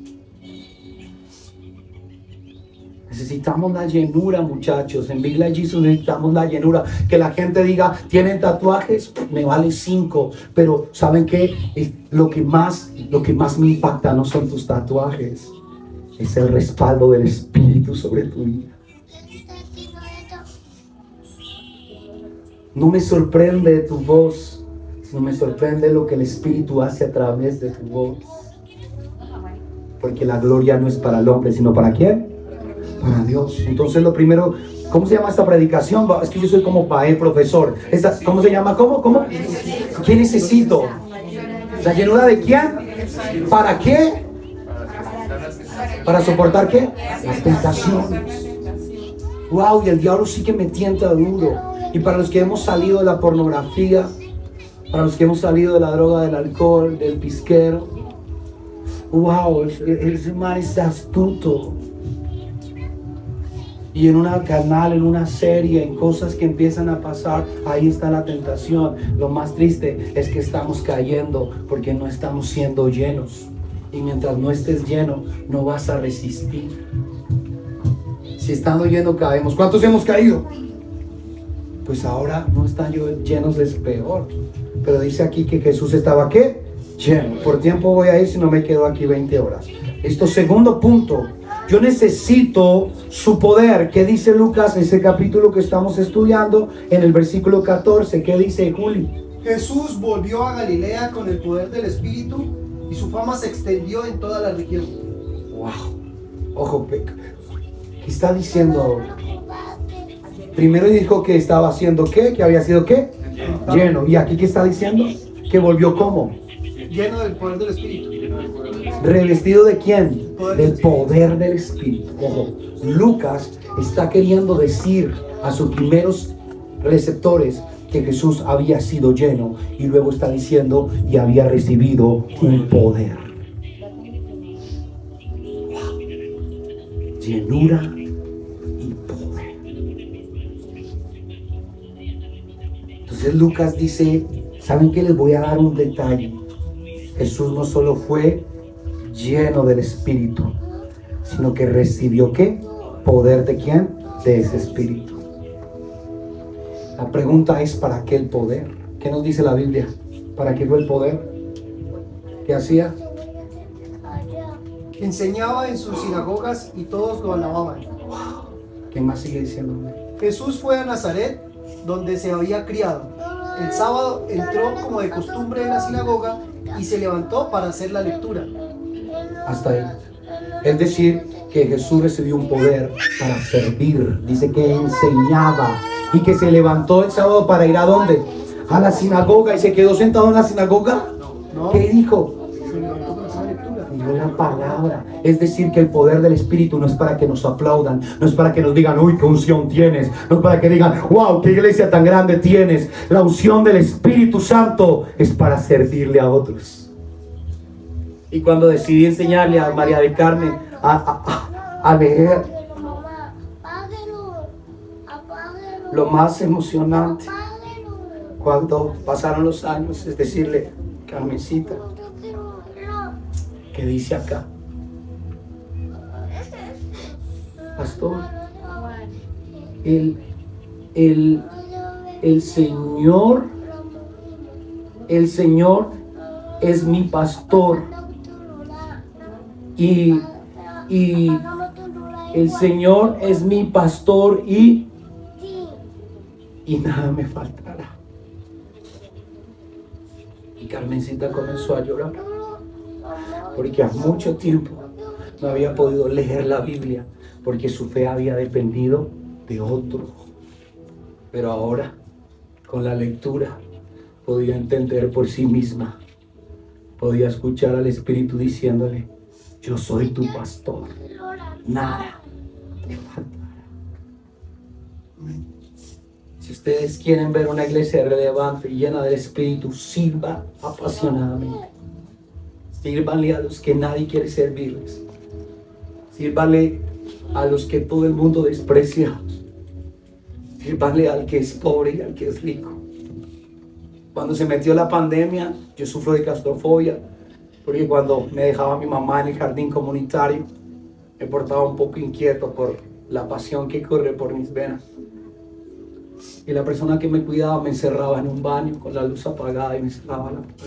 Necesitamos la llenura, muchachos. En Big Life Jesus necesitamos la llenura. Que la gente diga, tienen tatuajes, me vale cinco. Pero ¿saben qué? Lo que más, lo que más me impacta no son tus tatuajes. Es el respaldo del Espíritu sobre tu vida. No me sorprende tu voz, sino me sorprende lo que el Espíritu hace a través de tu voz. Porque la gloria no es para el hombre, sino para quién? Para Dios. Entonces lo primero, ¿cómo se llama esta predicación? Es que yo soy como para el profesor. Esta- ¿Cómo se llama? ¿Cómo? ¿Cómo? ¿Qué necesito? ¿La llenura de quién? ¿Para qué? ¿Para soportar qué? Las tentaciones. Wow, y el diablo sí que me tienta duro. Y para los que hemos salido de la pornografía, para los que hemos salido de la droga, del alcohol, del pisquero, wow, ese man es astuto. Y en una canal, en una serie, en cosas que empiezan a pasar, ahí está la tentación. Lo más triste es que estamos cayendo porque no estamos siendo llenos. Y mientras no estés lleno, no vas a resistir. Si estando lleno caemos, ¿cuántos hemos caído? Pues ahora no están llenos es peor. Pero dice aquí que Jesús estaba qué? Lleno. Por tiempo voy a ir si no me quedo aquí 20 horas. Esto segundo punto. Yo necesito su poder. ¿Qué dice Lucas en ese capítulo que estamos estudiando? En el versículo 14. ¿Qué dice Juli? Jesús volvió a Galilea con el poder del Espíritu y su fama se extendió en toda la región. Wow. Ojo, ¿qué está diciendo ahora? Primero dijo que estaba haciendo qué, que había sido qué, lleno. ¿Y aquí qué está diciendo? Que volvió como, Lleno del poder del Espíritu. revestido de quién? Del poder del Espíritu. Ojo, Lucas está queriendo decir a sus primeros receptores que Jesús había sido lleno y luego está diciendo y había recibido un poder. Llenura Entonces Lucas dice, ¿saben qué? Les voy a dar un detalle. Jesús no solo fue lleno del Espíritu, sino que recibió qué? Poder de quién? De ese Espíritu. La pregunta es, ¿para qué el poder? ¿Qué nos dice la Biblia? ¿Para qué fue el poder? ¿Qué hacía? Enseñaba en sus sinagogas y todos lo alababan. ¿Qué más sigue diciendo? Jesús fue a Nazaret, donde se había criado. El sábado entró como de costumbre en la sinagoga y se levantó para hacer la lectura. Hasta ahí. Es decir, que Jesús recibió un poder para servir. Dice que enseñaba y que se levantó el sábado para ir a dónde? A la sinagoga y se quedó sentado en la sinagoga. ¿Qué dijo? se levantó para hacer la lectura. Dio la palabra. Es decir, que el poder del Espíritu no es para que nos aplaudan, no es para que nos digan, uy, qué unción tienes, no es para que digan, wow, qué iglesia tan grande tienes. La unción del Espíritu Santo es para servirle a otros. Y cuando decidí enseñarle a María del Carmen a, leer, lo más emocionante cuando pasaron los años es decirle, Carmencita. ¿qué dice acá? Pastor, el, el, el Señor, el Señor es mi pastor. Y, y el Señor es mi pastor y, y nada me faltará. Y Carmencita comenzó a llorar porque a mucho tiempo no había podido leer la Biblia porque su fe había dependido de otro. Pero ahora, con la lectura, podía entender por sí misma. Podía escuchar al Espíritu diciéndole, yo soy tu pastor. Nada te faltará. Si ustedes quieren ver una iglesia relevante y llena del Espíritu, sirva apasionadamente. Sírvanle a los que nadie quiere servirles. Sírvale a los que todo el mundo desprecia. Sírvanle al que es pobre y al que es rico. Cuando se metió la pandemia, yo sufro de claustrofobia, porque cuando me dejaba mi mamá en el jardín comunitario, me portaba un poco inquieto por la pasión que corre por mis venas. Y la persona que me cuidaba me encerraba en un baño con la luz apagada y me cerraba la puerta.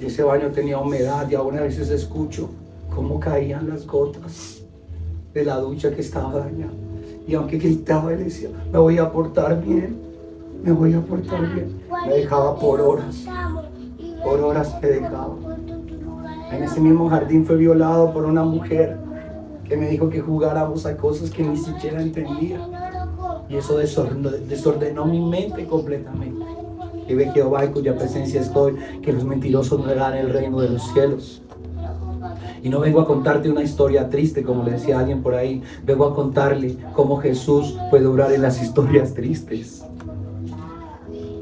Y ese baño tenía humedad y aún a veces escucho cómo caían las gotas de la ducha que estaba dañada. Y aunque gritaba, él decía, me voy a portar bien, me voy a portar bien. Me dejaba por horas, por horas me dejaba. En ese mismo jardín fue violado por una mujer que me dijo que jugáramos a cosas que ni siquiera entendía. Y eso desordenó, desordenó mi mente completamente. Y ve Jehová en cuya presencia estoy, que los mentirosos no el reino de los cielos. Y no vengo a contarte una historia triste, como le decía alguien por ahí. Vengo a contarle cómo Jesús puede obrar en las historias tristes.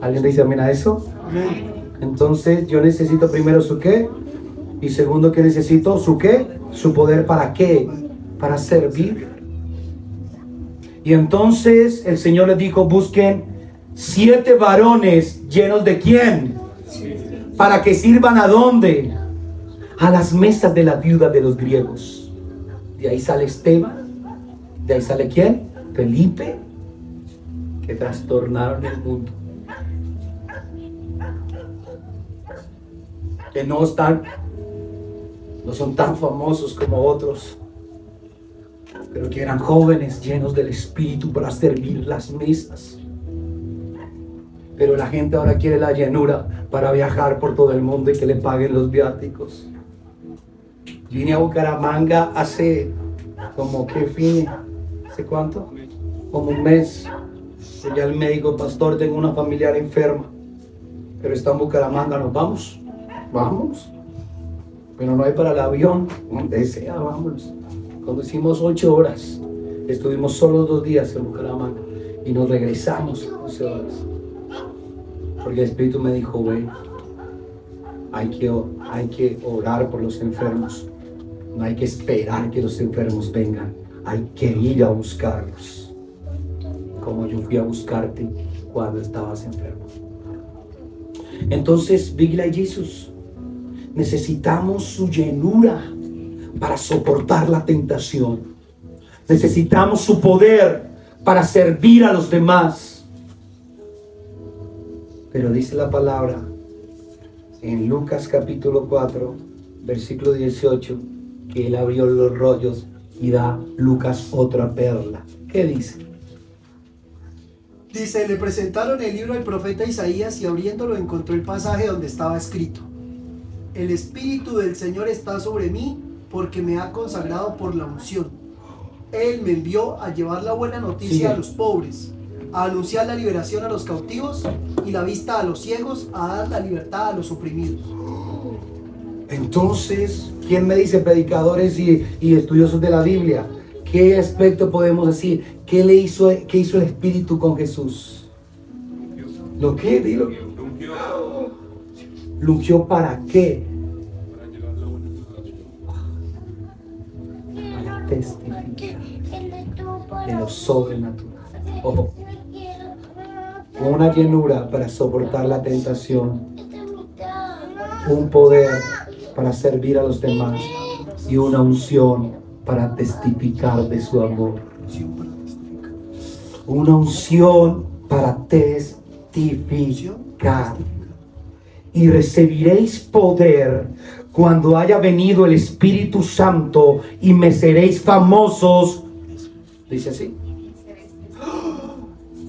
¿Alguien dice amén a eso? Amén. Entonces yo necesito primero su qué. Y segundo que necesito su qué. Su poder para qué. Para servir. Y entonces el Señor les dijo, busquen siete varones llenos de quién. Para que sirvan a dónde. A las mesas de la viuda de los griegos. De ahí sale Esteban. De ahí sale quién. Felipe. Que trastornaron el mundo. que no están, no son tan famosos como otros, pero que eran jóvenes llenos del Espíritu para servir las mesas. Pero la gente ahora quiere la llanura para viajar por todo el mundo y que le paguen los viáticos. Vine a Bucaramanga hace como que fin, ¿hace cuánto? Como un mes. Fui al médico, pastor, tengo una familiar enferma, pero está en Bucaramanga, nos vamos. Vamos. Pero no hay para el avión, donde sea, vámonos. Conducimos ocho horas. Estuvimos solo dos días en Bucaramanga y nos regresamos 12 horas. Porque el Espíritu me dijo, ve, hay que, hay que orar por los enfermos. No hay que esperar que los enfermos vengan. Hay que ir a buscarlos. Como yo fui a buscarte cuando estabas enfermo. Entonces, Big Like Jesus, necesitamos su llenura para soportar la tentación. Necesitamos su poder para servir a los demás. Pero dice la palabra en Lucas capítulo 4, versículo 18, que él abrió los rollos y da Lucas otra perla. ¿Qué dice? Dice, le presentaron el libro al profeta Isaías y abriéndolo encontró el pasaje donde estaba escrito. El Espíritu del Señor está sobre mí porque me ha consagrado por la unción. Él me envió a llevar la buena noticia Sigue. a los pobres, a anunciar la liberación a los cautivos y la vista a los ciegos, a dar la libertad a los oprimidos. Entonces, ¿quién me dice, predicadores y, y estudiosos de la Biblia? ¿Qué aspecto podemos decir? ¿Qué, le hizo, qué hizo el Espíritu con Jesús? ¿Lo qué? Dilo. ¿Lugió para qué? Para testificar de lo sobrenatural. Ojo. Una llenura para soportar la tentación. Un poder para servir a los demás y una unción para testificar de su amor. Una unción para testificar. Y recibiréis poder cuando haya venido el Espíritu Santo y me seréis famosos. Dice así.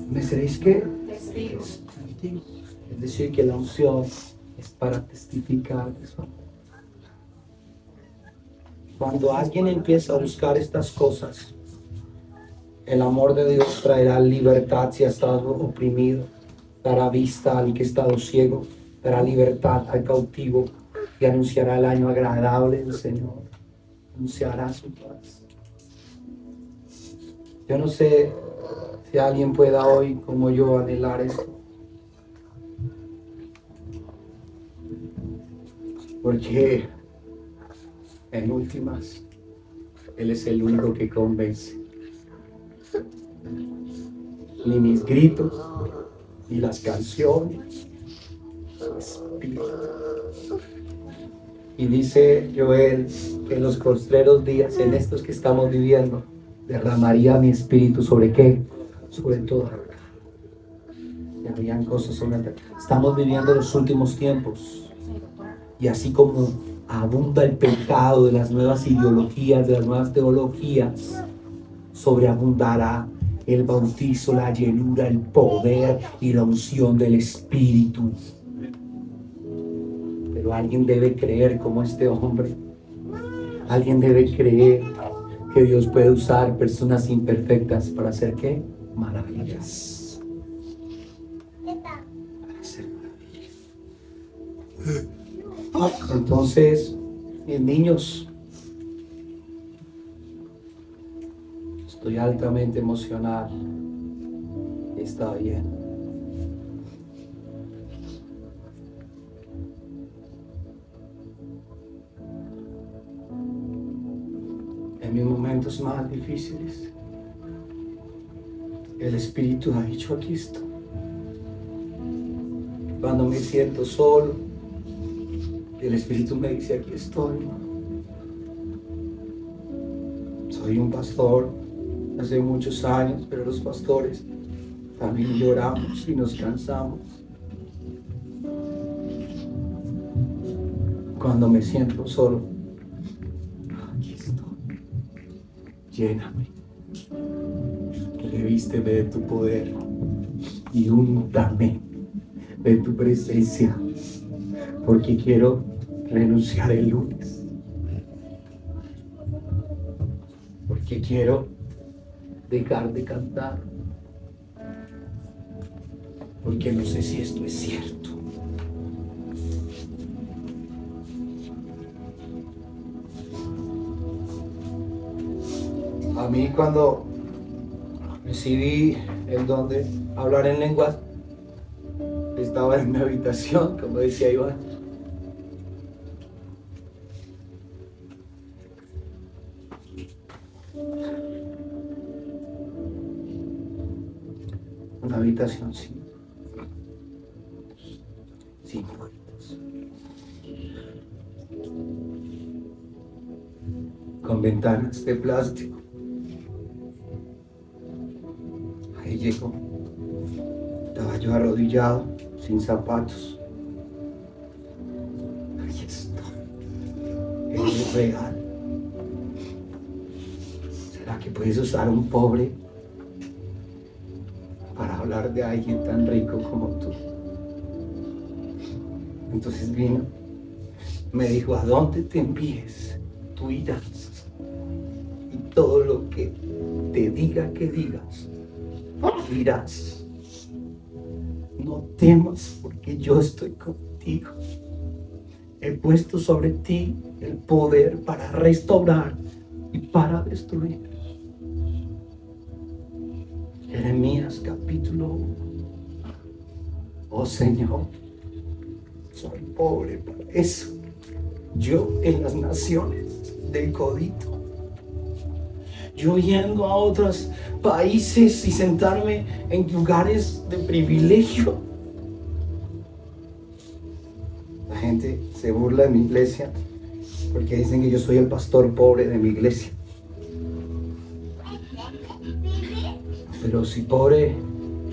¿Me seréis qué? Testigos. Es decir, que la unción es para testificar de su amor. Cuando alguien empieza a buscar estas cosas, el amor de Dios traerá libertad si ha estado oprimido, dará vista al que ha estado ciego, dará libertad al cautivo y anunciará el año agradable del Señor. Anunciará su paz. Yo no sé si alguien pueda hoy, como yo, anhelar esto. Porque en últimas, Él es el único que convence. Ni mis gritos, ni las canciones, espíritu. Y dice Joel en los postreros días, en estos que estamos viviendo, derramaría mi espíritu sobre qué? Sobre todo. Y habrían cosas sobre Estamos viviendo los últimos tiempos. Y así como abunda el pecado de las nuevas ideologías, de las nuevas teologías, sobreabundará el bautizo, la llenura, el poder y la unción del Espíritu. Pero alguien debe creer como este hombre. Alguien debe creer que Dios puede usar personas imperfectas para hacer qué? Maravillas. Entonces, mis niños, estoy altamente emocionado. Está bien. En mis momentos más difíciles, el Espíritu ha dicho aquí estoy. Cuando me siento solo, el Espíritu me dice, aquí estoy. Soy un pastor hace muchos años, pero los pastores también lloramos y nos cansamos. Cuando me siento solo, aquí estoy. Lléname. Revísteme de tu poder y úntame de tu presencia porque quiero renunciar el lunes. Porque quiero dejar de cantar. Porque no sé si esto es cierto. A mí cuando recibí el don de hablar en lenguas, estaba en mi habitación, como decía Iván. Una habitación sin, puertas. Con ventanas de plástico. Ahí llegó. Estaba yo arrodillado, sin zapatos. Ahí estoy. Es real. ¿Será que puedes usar un pobre de alguien tan rico como tú? Entonces vino, me dijo, ¿a dónde te envíes? Tú irás. Y todo lo que te diga que digas, dirás. No temas porque yo estoy contigo. He puesto sobre ti el poder para restaurar y para destruir. Jeremías capítulo 1. Oh Señor, soy pobre para eso. Yo en las naciones del codito Yo yendo a otros países y sentarme en lugares de privilegio. La gente se burla de mi iglesia porque dicen que yo soy el pastor pobre de mi iglesia. Pero si pobre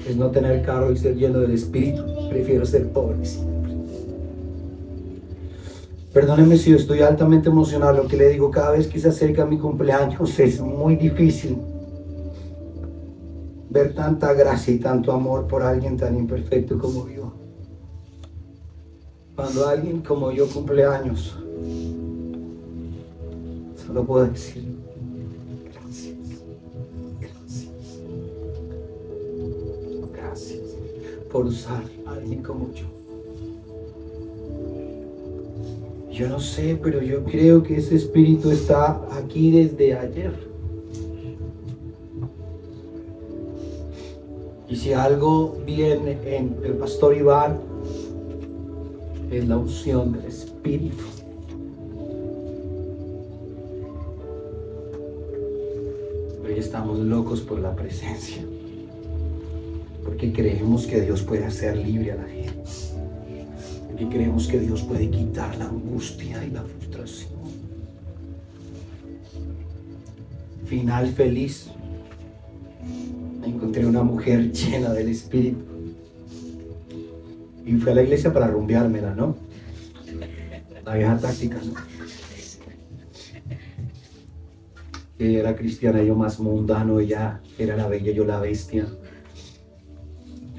es no tener carro y ser lleno del Espíritu, prefiero ser pobre siempre. Perdóneme si yo estoy altamente emocionado. Lo que le digo cada vez que se acerca mi cumpleaños es muy difícil ver tanta gracia y tanto amor por alguien tan imperfecto como yo. Cuando alguien como yo cumple años, solo puedo decir por usar a alguien como yo. Yo no sé, pero yo creo que ese espíritu está aquí desde ayer. Y si algo viene en el pastor Iván, es la unción del espíritu. Hoy estamos locos por la presencia. Porque creemos que Dios puede hacer libre a la gente. Porque creemos que Dios puede quitar la angustia y la frustración. Final feliz. Encontré una mujer (laughs) llena del Espíritu. Y fui a la iglesia para rumbeármela, ¿no? La vieja táctica, ¿no? Ella era cristiana, yo más mundano, ella era la bella, yo la bestia.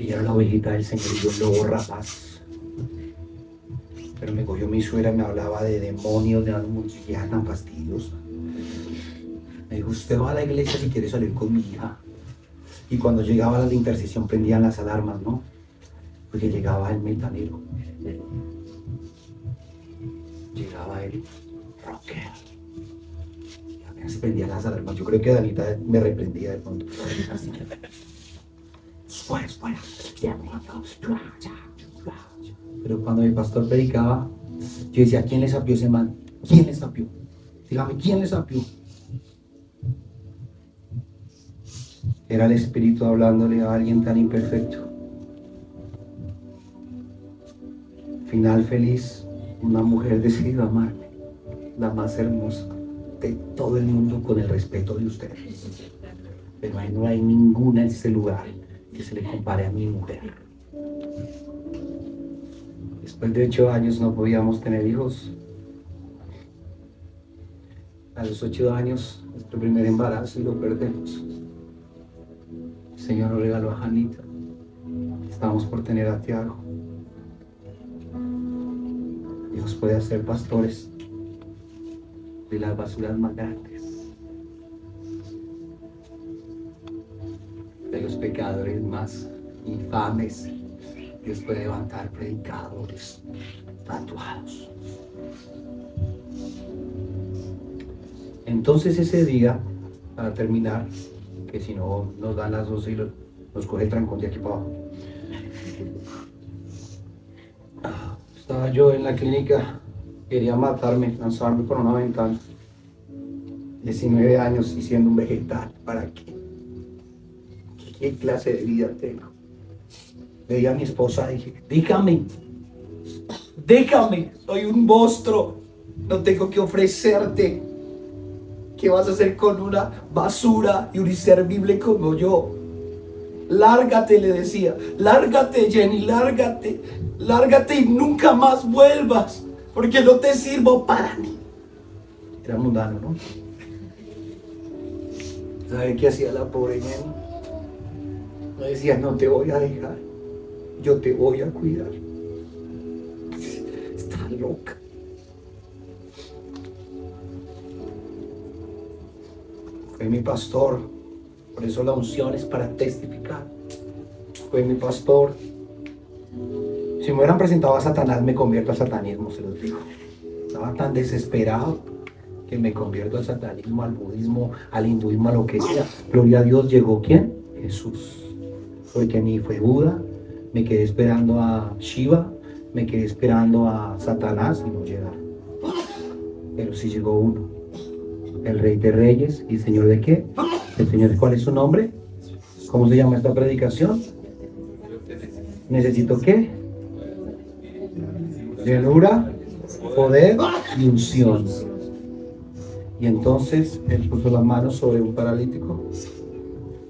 Ella era la ovejita del Señor y yo el lobo rapaz. Pero me cogió mi suegra y me hablaba de demonios, de algo y era tan fastidiosa. Me dijo, usted va a la iglesia si quiere salir con mi hija. Y cuando llegaba la intercesión prendían las alarmas, ¿no? Porque llegaba el metanero. Llegaba el rocker. Y apenas se prendían las alarmas. Yo creo que Danita me reprendía de pronto. Fuera, fuera. Pero cuando mi pastor predicaba, yo decía, ¿quién le sapió ese man? ¿Quién le sapió? Dígame, ¿quién le sapió? Era el Espíritu hablándole a alguien tan imperfecto. Final feliz, una mujer decidió amarme, la más hermosa de todo el mundo con el respeto de ustedes. Pero ahí no hay ninguna en este lugar que se le compare a mi mujer. Después de ocho años no podíamos tener hijos. A los ocho años, nuestro primer embarazo y lo perdemos. El Señor nos regaló a Janita. Estamos por tener a Tiago. Dios puede hacer pastores de las basuras más grandes, de los pecadores más infames. Dios puede levantar predicadores tatuados. Entonces ese día, para terminar, que si no nos dan las 12 y lo- nos coge el trancón de aquí para abajo. Estaba yo en la clínica, quería matarme, lanzarme por una ventana. 19 años y siendo un vegetal, ¿para qué? ¿Qué, clase de vida tengo? Veía a mi esposa y dije, dígame, déjame, soy un monstruo, no tengo que ofrecerte. ¿Qué vas a hacer con una basura y un inservible como yo? Lárgate, le decía. Lárgate, Jenny, lárgate. Lárgate y nunca más vuelvas. Porque no te sirvo para mí. Era mundano, ¿no? ¿Sabe qué hacía la pobre Jenny? Me decía, no te voy a dejar. Yo te voy a cuidar. Está loca. Fue mi pastor. Por eso la unción es para testificar. Fue mi pastor. Si me hubieran presentado a Satanás, me convierto al satanismo, se los digo. Estaba tan desesperado que me convierto al satanismo, al budismo, al hinduismo, a lo que sea. Gloria a Dios, llegó quién? Jesús. Porque ni fue Buda, me quedé esperando a Shiva, me quedé esperando a Satanás y no llegaron. Pero sí llegó uno. el Rey de Reyes y Señor de qué? El Señor, ¿cuál es su nombre? ¿Cómo se llama esta predicación? ¿Necesito qué? Llenura, poder y unción. Y entonces él puso las manos sobre un paralítico.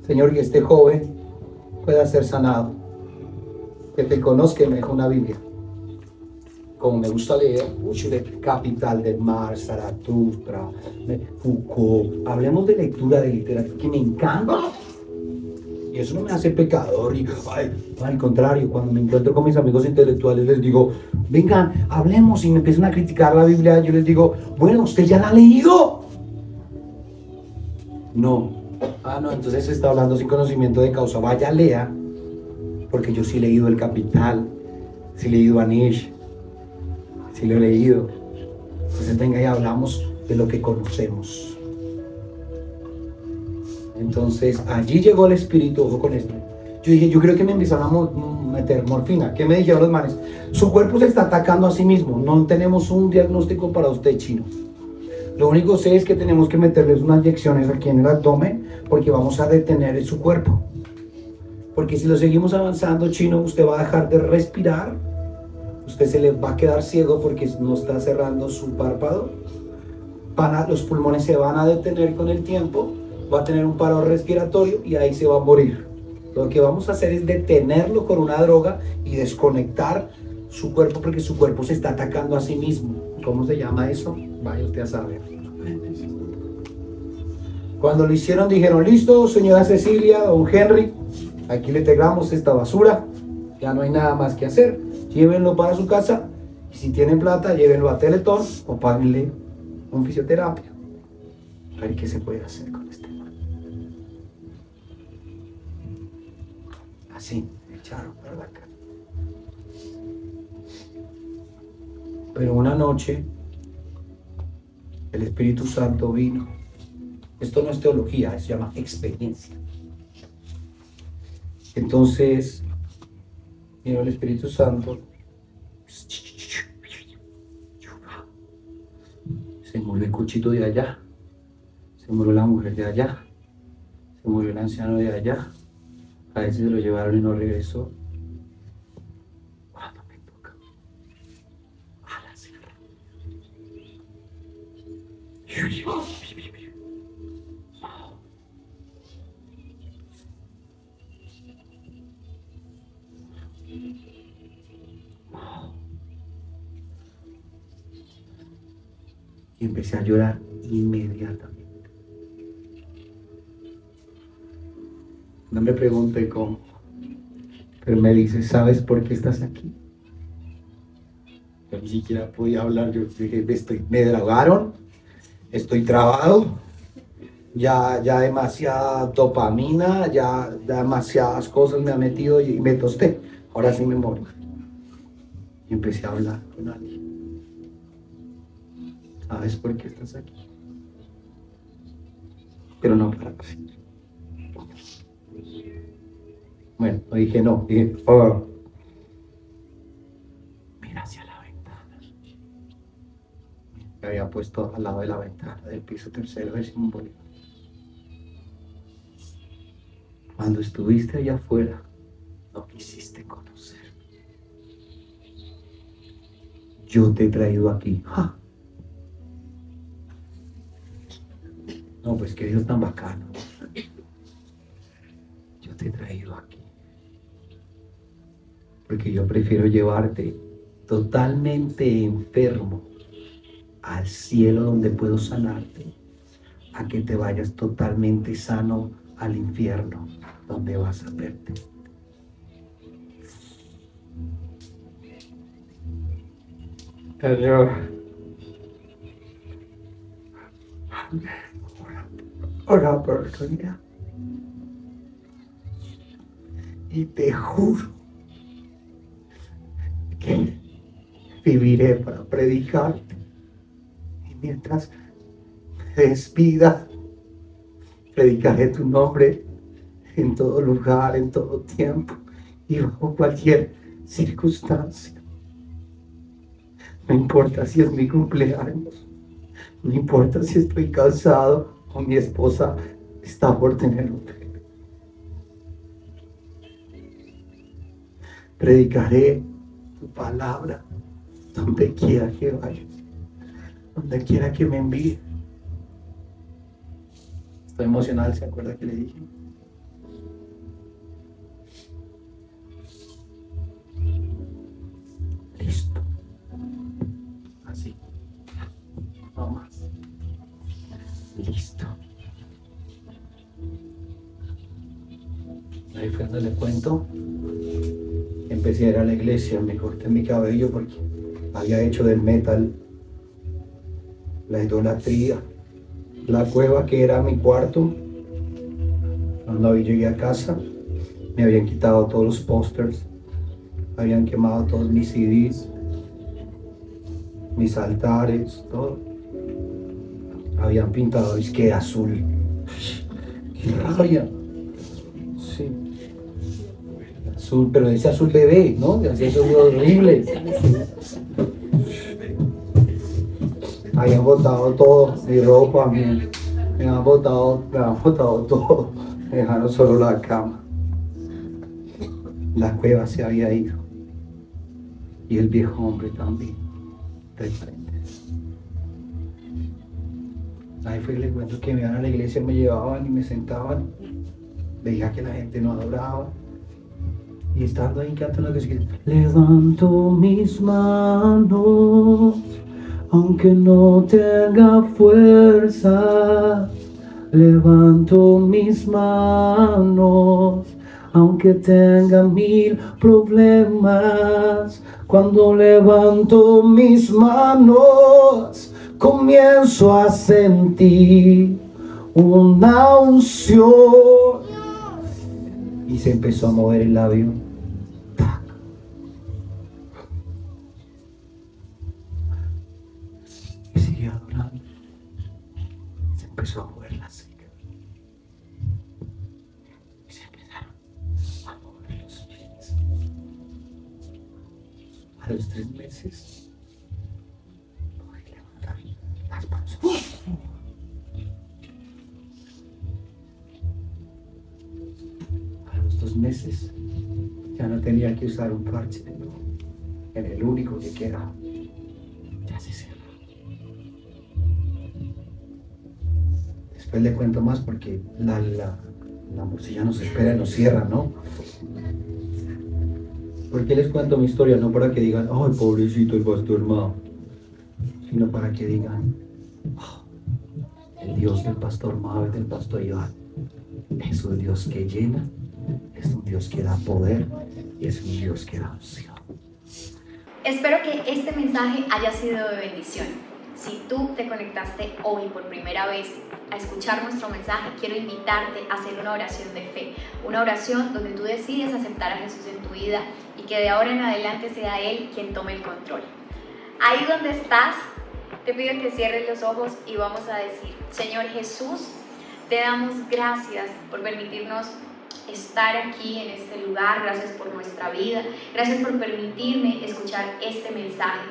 Señor, que este joven pueda ser sanado. Que te conozca y me dejó una Biblia. Como me gusta leer, mucho de Capital del Mar, Zaratustra, de Foucault. Hablemos de lectura de literatura que me encanta. Y eso no me hace pecador. Al contrario, cuando me encuentro con mis amigos intelectuales, les digo, vengan, hablemos. Y me empiezan a criticar la Biblia, yo les digo, bueno, ¿usted ya la ha leído? No. Ah, no, entonces está hablando sin conocimiento de causa. Vaya, lea. Porque yo sí he leído El Capital, sí he leído Anish, sí lo he leído. Entonces venga y hablamos de lo que conocemos. Entonces allí llegó el espíritu, ojo con esto. Yo dije, yo creo que me empezaron a meter morfina. ¿Qué me dijeron los manes? Su cuerpo se está atacando a sí mismo. No tenemos un diagnóstico para usted chino. Lo único que sé es que tenemos que meterles unas inyecciones aquí en el abdomen porque vamos a detener su cuerpo. Porque si lo seguimos avanzando, chino, usted va a dejar de respirar. Usted se le va a quedar ciego porque no está cerrando su párpado. Van a- los pulmones se van a detener con el tiempo. Va a tener un paro respiratorio y ahí se va a morir. Lo que vamos a hacer es detenerlo con una droga y desconectar su cuerpo porque su cuerpo se está atacando a sí mismo. ¿Cómo se llama eso? Vaya usted a saber. Cuando lo hicieron dijeron, listo, señora Cecilia, don Henry, aquí le integramos esta basura, ya no hay nada más que hacer, llévenlo para su casa y si tienen plata, llévenlo a Teletón o páguenle un fisioterapia. A ver qué se puede hacer con este. Así, echaron para la. Pero una noche el Espíritu Santo vino. Esto no es teología, se llama experiencia. Entonces, vino el Espíritu Santo. Se murió el cuchito de allá. Se murió la mujer de allá. Se murió el anciano de allá. A veces se lo llevaron y no regresó. Y empecé a llorar inmediatamente. No me pregunté cómo, pero me dice, ¿sabes por qué estás aquí? Ni siquiera podía hablar, yo dije, estoy, me drogaron, estoy trabado, ya, ya demasiada dopamina, ya demasiadas cosas me ha metido y me tosté, ahora sí me morí. Y empecé a hablar con alguien. ¿Sabes por qué estás aquí? Pero no para siempre. Bueno, no dije no, dije, mira Me había puesto al lado de la ventana del piso tercero de Simón Bolívar. Cuando estuviste allá afuera, no quisiste conocer. Yo te he traído aquí. ¡Ja! No, pues que Dios tan bacano. Yo te he traído aquí. Porque yo prefiero llevarte totalmente enfermo al cielo donde puedo sanarte, a que te vayas totalmente sano al infierno donde vas a verte. Señor, una oportunidad. Y te juro que viviré para predicarte. Mientras me despida, predicaré tu nombre en todo lugar, en todo tiempo y bajo cualquier circunstancia. No importa si es mi cumpleaños, No importa si estoy casado o mi esposa está por tener un bebé. Predicaré tu palabra donde quiera que vaya, donde quiera que me envíe. Estoy emocional, ¿se acuerda que le dije? Listo. Así. No más. Listo. Ahí fue donde le cuento. Empecé a ir a la iglesia, me corté mi cabello porque había hecho del metal la idolatría. La cueva que era mi cuarto. Cuando llegué a casa, me habían quitado todos los pósters, habían quemado todos mis CDs, mis altares, todo. Habían pintado, es que azul. (laughs) ¡Qué rabia! Sí. Azul, pero ese azul bebé, ¿no? Así es horrible. Habían botado todo, mi ropa, mi, me han botado, me han botado todo. Me dejaron solo la cama. La cueva se había ido. Y el viejo hombre también. De frente. Ahí fue que le cuento que me iban a la iglesia, me llevaban y me sentaban. Veía que la gente no adoraba. Y estando ahí cantando Levanto mis manos, aunque no tenga fuerza. Levanto mis manos, aunque tenga mil problemas. Cuando levanto mis manos, comienzo a sentir una unción. Y se empezó a mover el labio. Empezó a mover la seca. Y se empezaron a mover los pies. A los tres meses, podí levantar las manos. A los dos meses ya no tenía que usar un parche nuevo. En el único que queda. Ya se Después le cuento más porque la, la, la morcilla nos espera y nos cierra, ¿no? ¿Por qué les cuento mi historia? No para que digan, ay, pobrecito el pastor Mao, sino para que digan, "Ah, el Dios del pastor Mao, del pastor Iván, es un Dios que llena, es un Dios que da poder y es un Dios que da unción. Espero que este mensaje haya sido de bendición. Si tú te conectaste hoy por primera vez a escuchar nuestro mensaje, quiero invitarte a hacer una oración de fe, una oración donde tú decides aceptar a Jesús en tu vida y que de ahora en adelante sea Él quien tome el control. Ahí donde estás, te pido que cierres los ojos y vamos a decir, Señor Jesús, te damos gracias por permitirnos estar aquí en este lugar, gracias por nuestra vida, gracias por permitirme escuchar este mensaje.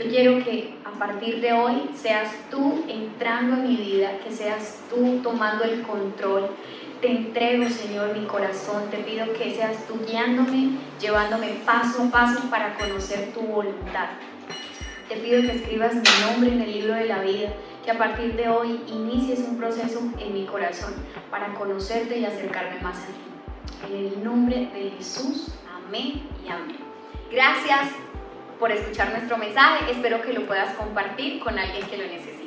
Yo quiero que a partir de hoy seas tú entrando en mi vida, que seas tú tomando el control. Te entrego, Señor, mi corazón. Te pido que seas tú guiándome, llevándome paso a paso para conocer tu voluntad. Te pido que escribas mi nombre en el libro de la vida, que a partir de hoy inicies un proceso en mi corazón para conocerte y acercarme más a ti. En el nombre de Jesús, amén y amén. Gracias por escuchar nuestro mensaje. Espero que lo puedas compartir con alguien que lo necesite.